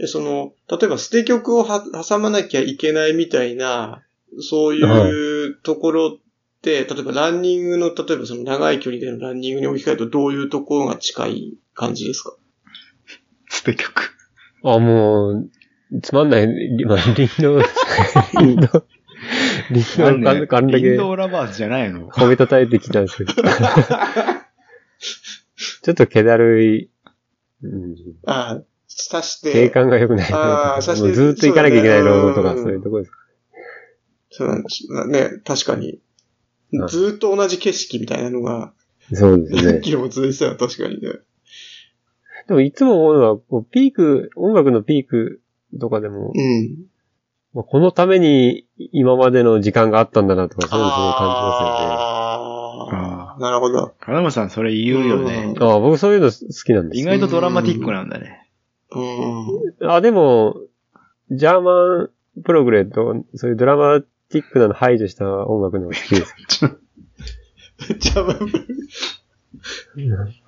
え、その、例えば捨て曲をは挟まなきゃいけないみたいな、そういうところって、例えばランニングの、例えばその長い距離でのランニングに置き換えるとどういうところが近い感じですか？捨て曲。あ、もう、つまんない、りまあ、林道、林道、林道なん。だけインドラバーズじゃないの？褒めたたえてきたんですけど。ちょっと気だるい、うん、ああ、さして。景観が良くないあーさしてずっと行かなきゃいけないロードとか、そういうとこですか。そうなんですね、確かに。うんずーっと同じ景色みたいなのが、そうですね。何キロも続いてたら確かにね。でもいつも思うのは、こうピーク、音楽のピークとかでも、うん。まあこのために今までの時間があったんだなとか、そういうのすごい感じますああ、なるほど。金本さんそれ言うよね。ああ、僕そういうの好きなんですよ。意外とドラマティックなんだね。うん。あ、でも、ジャーマンプログレと、そういうドラマティックなの排除した音楽の方が好きです。じゃ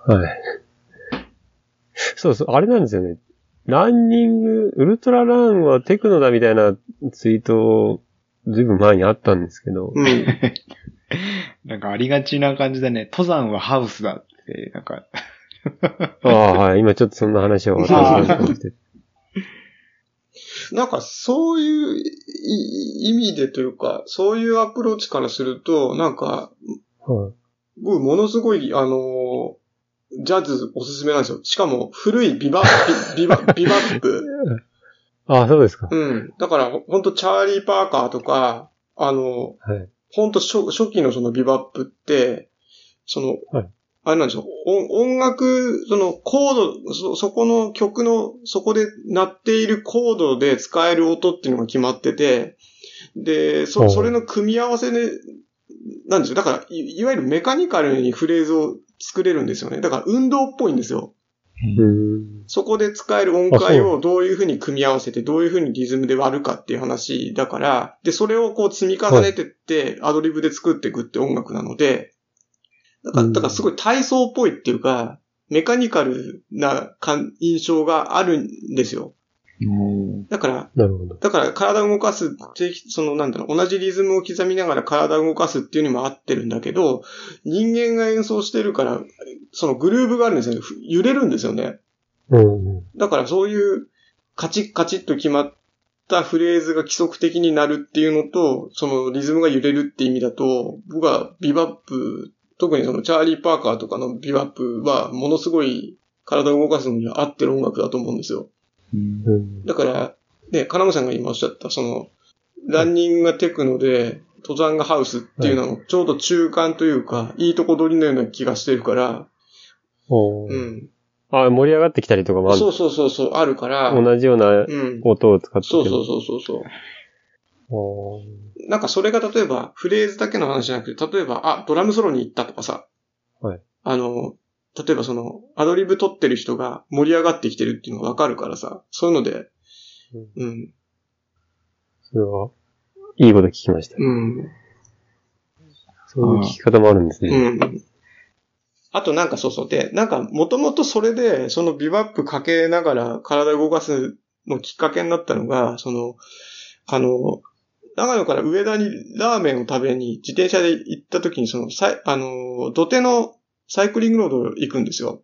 あ、はい。そうそう、あれなんですよね。ランニング、ウルトラランはテクノだみたいなツイートをずいぶん前にあったんですけど、うん。なんかありがちな感じだね。登山はハウスだって、なんか、ああ、はい、今ちょっとそんな話を私がして。なんか、そういうい意味でというか、そういうアプローチからすると、なんか、はい僕、ものすごい、あのージャズおすすめなんですよ。しかも、古いビバビビバビバップ。ああ、そうですか。うん。だから、ほんと、チャーリー・パーカーとか、あの、はい。ほんと初、初期のそのビバップって、その、はいあれなんですよ。音音楽、そのコード、そ、そこの曲の、そこで鳴っているコードで使える音っていうのが決まってて、で、そ、それの組み合わせで、なんですよ。だからい、いわゆるメカニカルにフレーズを作れるんですよね。だから運動っぽいんですよ。うん。そこで使える音階をどういうふうに組み合わせて、どういうふうにリズムで割るかっていう話だから、で、それをこう積み重ねてって、アドリブで作っていくって音楽なので、だから、うんだからすごい体操っぽいっていうか、メカニカルな感印象があるんですよ。だから、なるほど。だから体を動かすそのなんだろう、同じリズムを刻みながら体を動かすっていうにも合ってるんだけど、人間が演奏してるから、そのグルーブがあるんですよね。ふ揺れるんですよね。うん。だからそういうカチッカチッと決まったフレーズが規則的になるっていうのと、そのリズムが揺れるって意味だと、僕はビバップ、特にそのチャーリー・パーカーとかのビバップはものすごい体を動かすのには合ってる音楽だと思うんですよ。うん。だから、ね、金本さんが今おっしゃった、その、ランニングがテクノで、登山がハウスっていうののちょうど中間というか、いいとこ取りのような気がしてるから、うん。あ盛り上がってきたりとかもあるそうそうそうそう、あるから、同じようなうん。音を使っててもそうそうそうそうそう。おーなんかそれが例えば、フレーズだけの話じゃなくて、例えば、あ、ドラムソロに行ったとかさ。はい。あの、例えばその、アドリブ取ってる人が盛り上がってきてるっていうのがわかるからさ、そういうので、うん、それは、いいこと聞きました。うん、そういう聞き方もあるんですうね。ん。あとなんかそうそうで、なんかもともとそれで、そのビバップかけながら体を動かすのきっかけになったのが、その、あの、長野から上田にラーメンを食べに自転車で行った時に、その、さいあの、土手のサイクリングロード行くんですよ。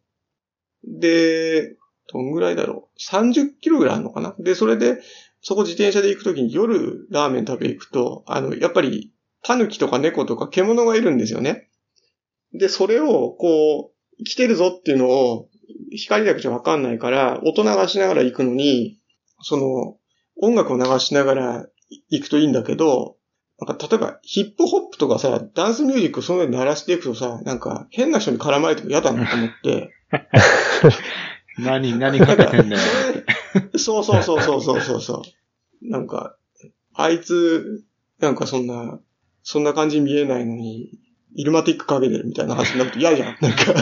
で、どんぐらいだろう。30キロぐらいあるのかなで、それで、そこ自転車で行くときに夜ラーメン食べ行くと、あの、やっぱり、タヌキとか猫とか獣がいるんですよね。で、それを、こう、来てるぞっていうのを、光だけじゃわかんないから、音流しながら行くのに、その、音楽を流しながら行くといいんだけど、なんか例えばヒップホップとかさ、ダンスミュージックその上に鳴らしていくとさ、なんか変な人に絡まれても嫌だなと思って。何、何かけてんだよ。そうそうそうそうそうそうそう。なんか、あいつ、なんかそんな、そんな感じに見えないのに、イルマティックかけてるみたいな話になると嫌じゃん。なんか。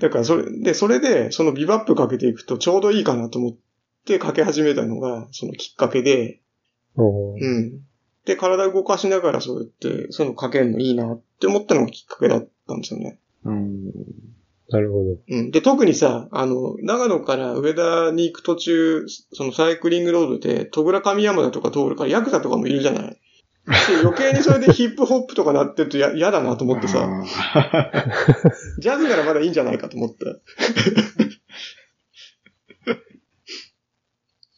だからそれ、で、それで、そのビバップかけていくとちょうどいいかなと思ってかけ始めたのが、そのきっかけで、うん。で、体動かしながらそうやって、そういうのかけるのいいなって思ったのがきっかけだったんですよね。うん。なるほど。うん。で、特にさ、あの、長野から上田に行く途中、そのサイクリングロードで、戸倉上山田とか通るから、ヤクザとかもいるじゃない。で余計にそれで ヒップホップとかなってるとや嫌だなと思ってさ、ジャズならまだいいんじゃないかと思って。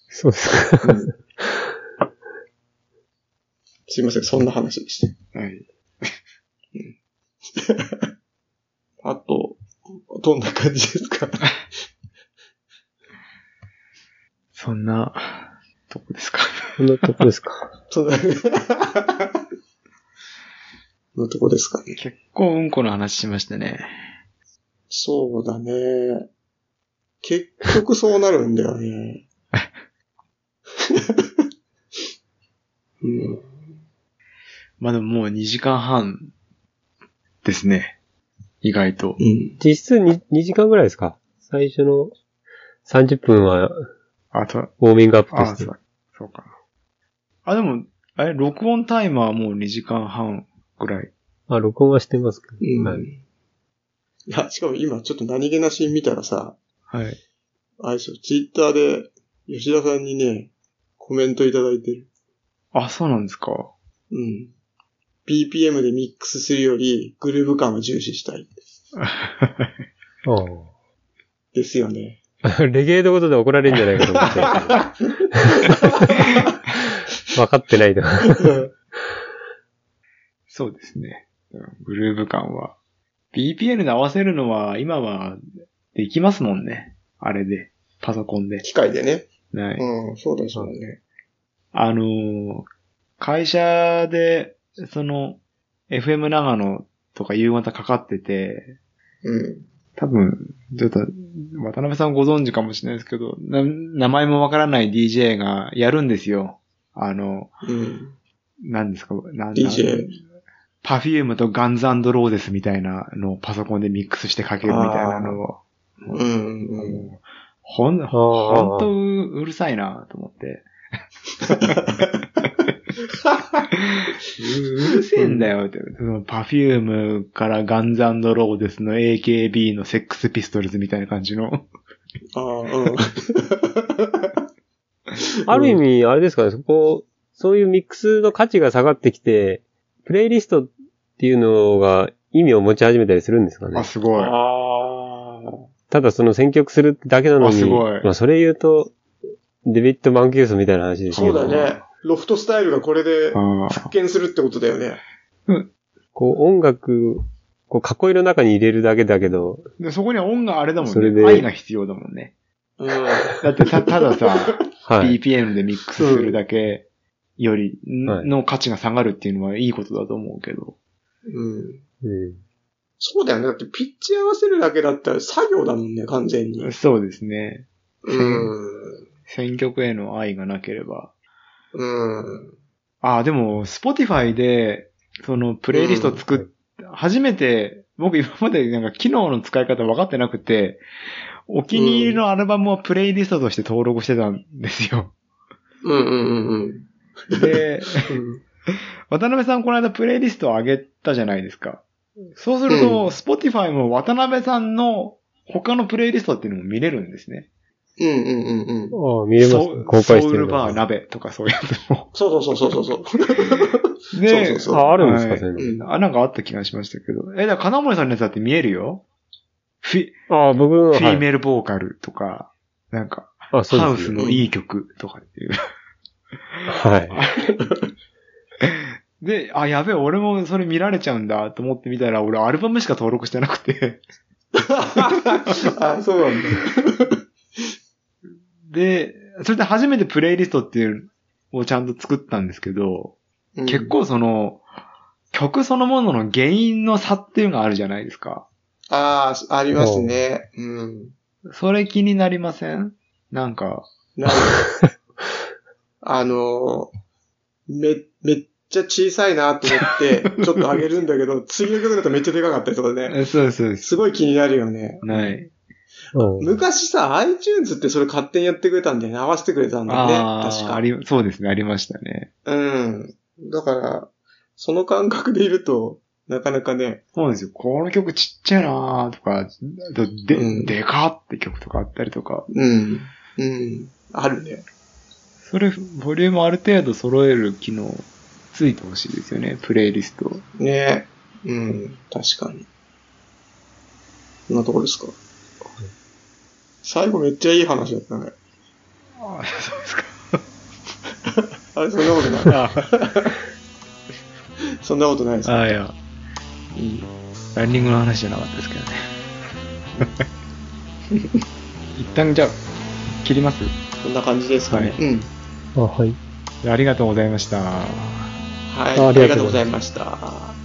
そうですか。すいません、そんな話でした。はい。あと、どんな感じですか？そんな、とこですか？こんなとこですか？そんな、のとこですか？ね。結構うんこの話しましたね。そうだね。結局そうなるんだよね。うん、まあでももう2時間半ですね。意外と。うん。実質 2, 2時間ぐらいですか？最初の30分はあと、ウォーミングアップとあ、してそう。か。あ、でも、あれ、録音タイマーはもう2時間半ぐらい。あ、録音はしてますけど。うん。はい。いや、しかも今ちょっと何気なしに見たらさ、はい。あれですよ、ツイッターで吉田さんにね、コメントいただいてる。あ、そうなんですか。うん。BPM でミックスするより、グルーヴ感を重視したい。ですよね。あ レゲエのことで怒られるんじゃないかと思って。分かってないと。そうですね。グルーヴ感は。BPN で合わせるのは、今は、できますもんね。あれで。パソコンで。機械でね。はい。うん、そうだそうだね。あのー会社で、その、FM 長野とか夕方かかってて、うん。多分、ちょっと、渡辺さんご存知かもしれないですけど、な名前もわからない DJ がやるんですよ。あの、うん。何ですか、なん DJ。 Perfume と Guns N' Roses みたいなのをパソコンでミックスしてかけるみたいなのを。うん、うん。ほん、あほんとううるさいなと思って。ううるせえんだよって。その Perfume から Guns N' Roses の AKB の Sex Pistols みたいな感じの。ああ、うん。ある意味、あれですかね、そこ、そういうミックスの価値が下がってきて、プレイリストっていうのが意味を持ち始めたりするんですかねあ、。すごい。ああ。ただその選曲するだけなのに、あすごいまあそれ言うと、デビッド・マンキュースみたいな話ですそうだね。ロフトスタイルがこれで復権するってことだよね。こう音楽、こう囲いの中に入れるだけだけど、でそこには音があれだもんそれでね。愛が必要だもんね。うん。だってた、たださ、はい。BPM でミックスするだけよりはいの価値が下がるっていうのはいいことだと思うけど。うん。うんそうだよね。だってピッチ合わせるだけだったら作業だもんね、完全に。そうですね。うん。選曲への愛がなければ。うん。ああ、でも、Spotify で、その、プレイリスト作っ、初めて、僕今までなんか機能の使い方分かってなくて、お気に入りのアルバムをプレイリストとして登録してたんですよ。うんうんうんうん。で、うん渡辺さんこの間プレイリストを上げたじゃないですか。そうすると、うん Spotify も渡辺さんの他のプレイリストっていうのも見れるんですね。うんうんうんうん。ああ、見れます公開してるソウルバー鍋とかそういうやつも。そうそうそうそうそうそう。で、そうそうあ、あるんですか、はいそういうの。うんあ、なんかあった気がしましたけど。え、だから金森さんのやつだって見えるよ？フィ、ああ、僕の、フィーはい。メールボーカルとか、なんか、あ、そうハウ。スのいい曲とかっていう。はい。で、あ、やべえ、俺もそれ見られちゃうんだと思ってみたら、俺アルバムしか登録してなくて。あ、そうなんだ。で、それで初めてプレイリストっていうのをちゃんと作ったんですけど、うん結。構その、曲そのものの原因の差っていうのがあるじゃないですか。ああ、ありますね。うん。それ気になりません？なんか、なんか あのー、め、めっちゃ小さいなと思って、ちょっと上げるんだけど、次の曲だとめっちゃでかかったりとかね。えそうです、そうです。すごい気になるよね。ない。うん。昔さ、iTunes ってそれ勝手にやってくれたんだよね。合わせてくれたんだよね。あ確か。あ、あり、そうですね、ありましたね。うん。だから、その感覚でいると、なかなかね、そうなんですよ。この曲ちっちゃいなーとか、で、うんでかって曲とかあったりとか。うん。うん。あるね。それ、ボリュームある程度揃える機能、ついてほしいですよね、プレイリスト。ねうん。確かに。そんなとこですか？最後めっちゃいい話だったね。ああ、そうですか。あれ、そんなことない。あ そんなことないです。あ、いや、いい。ランニングの話じゃなかったですけどね。一旦じゃあ、切ります？そんな感じですかね。はいうん。あ、はい。ありがとうございました。はい。あありがとうございまりがとうございました。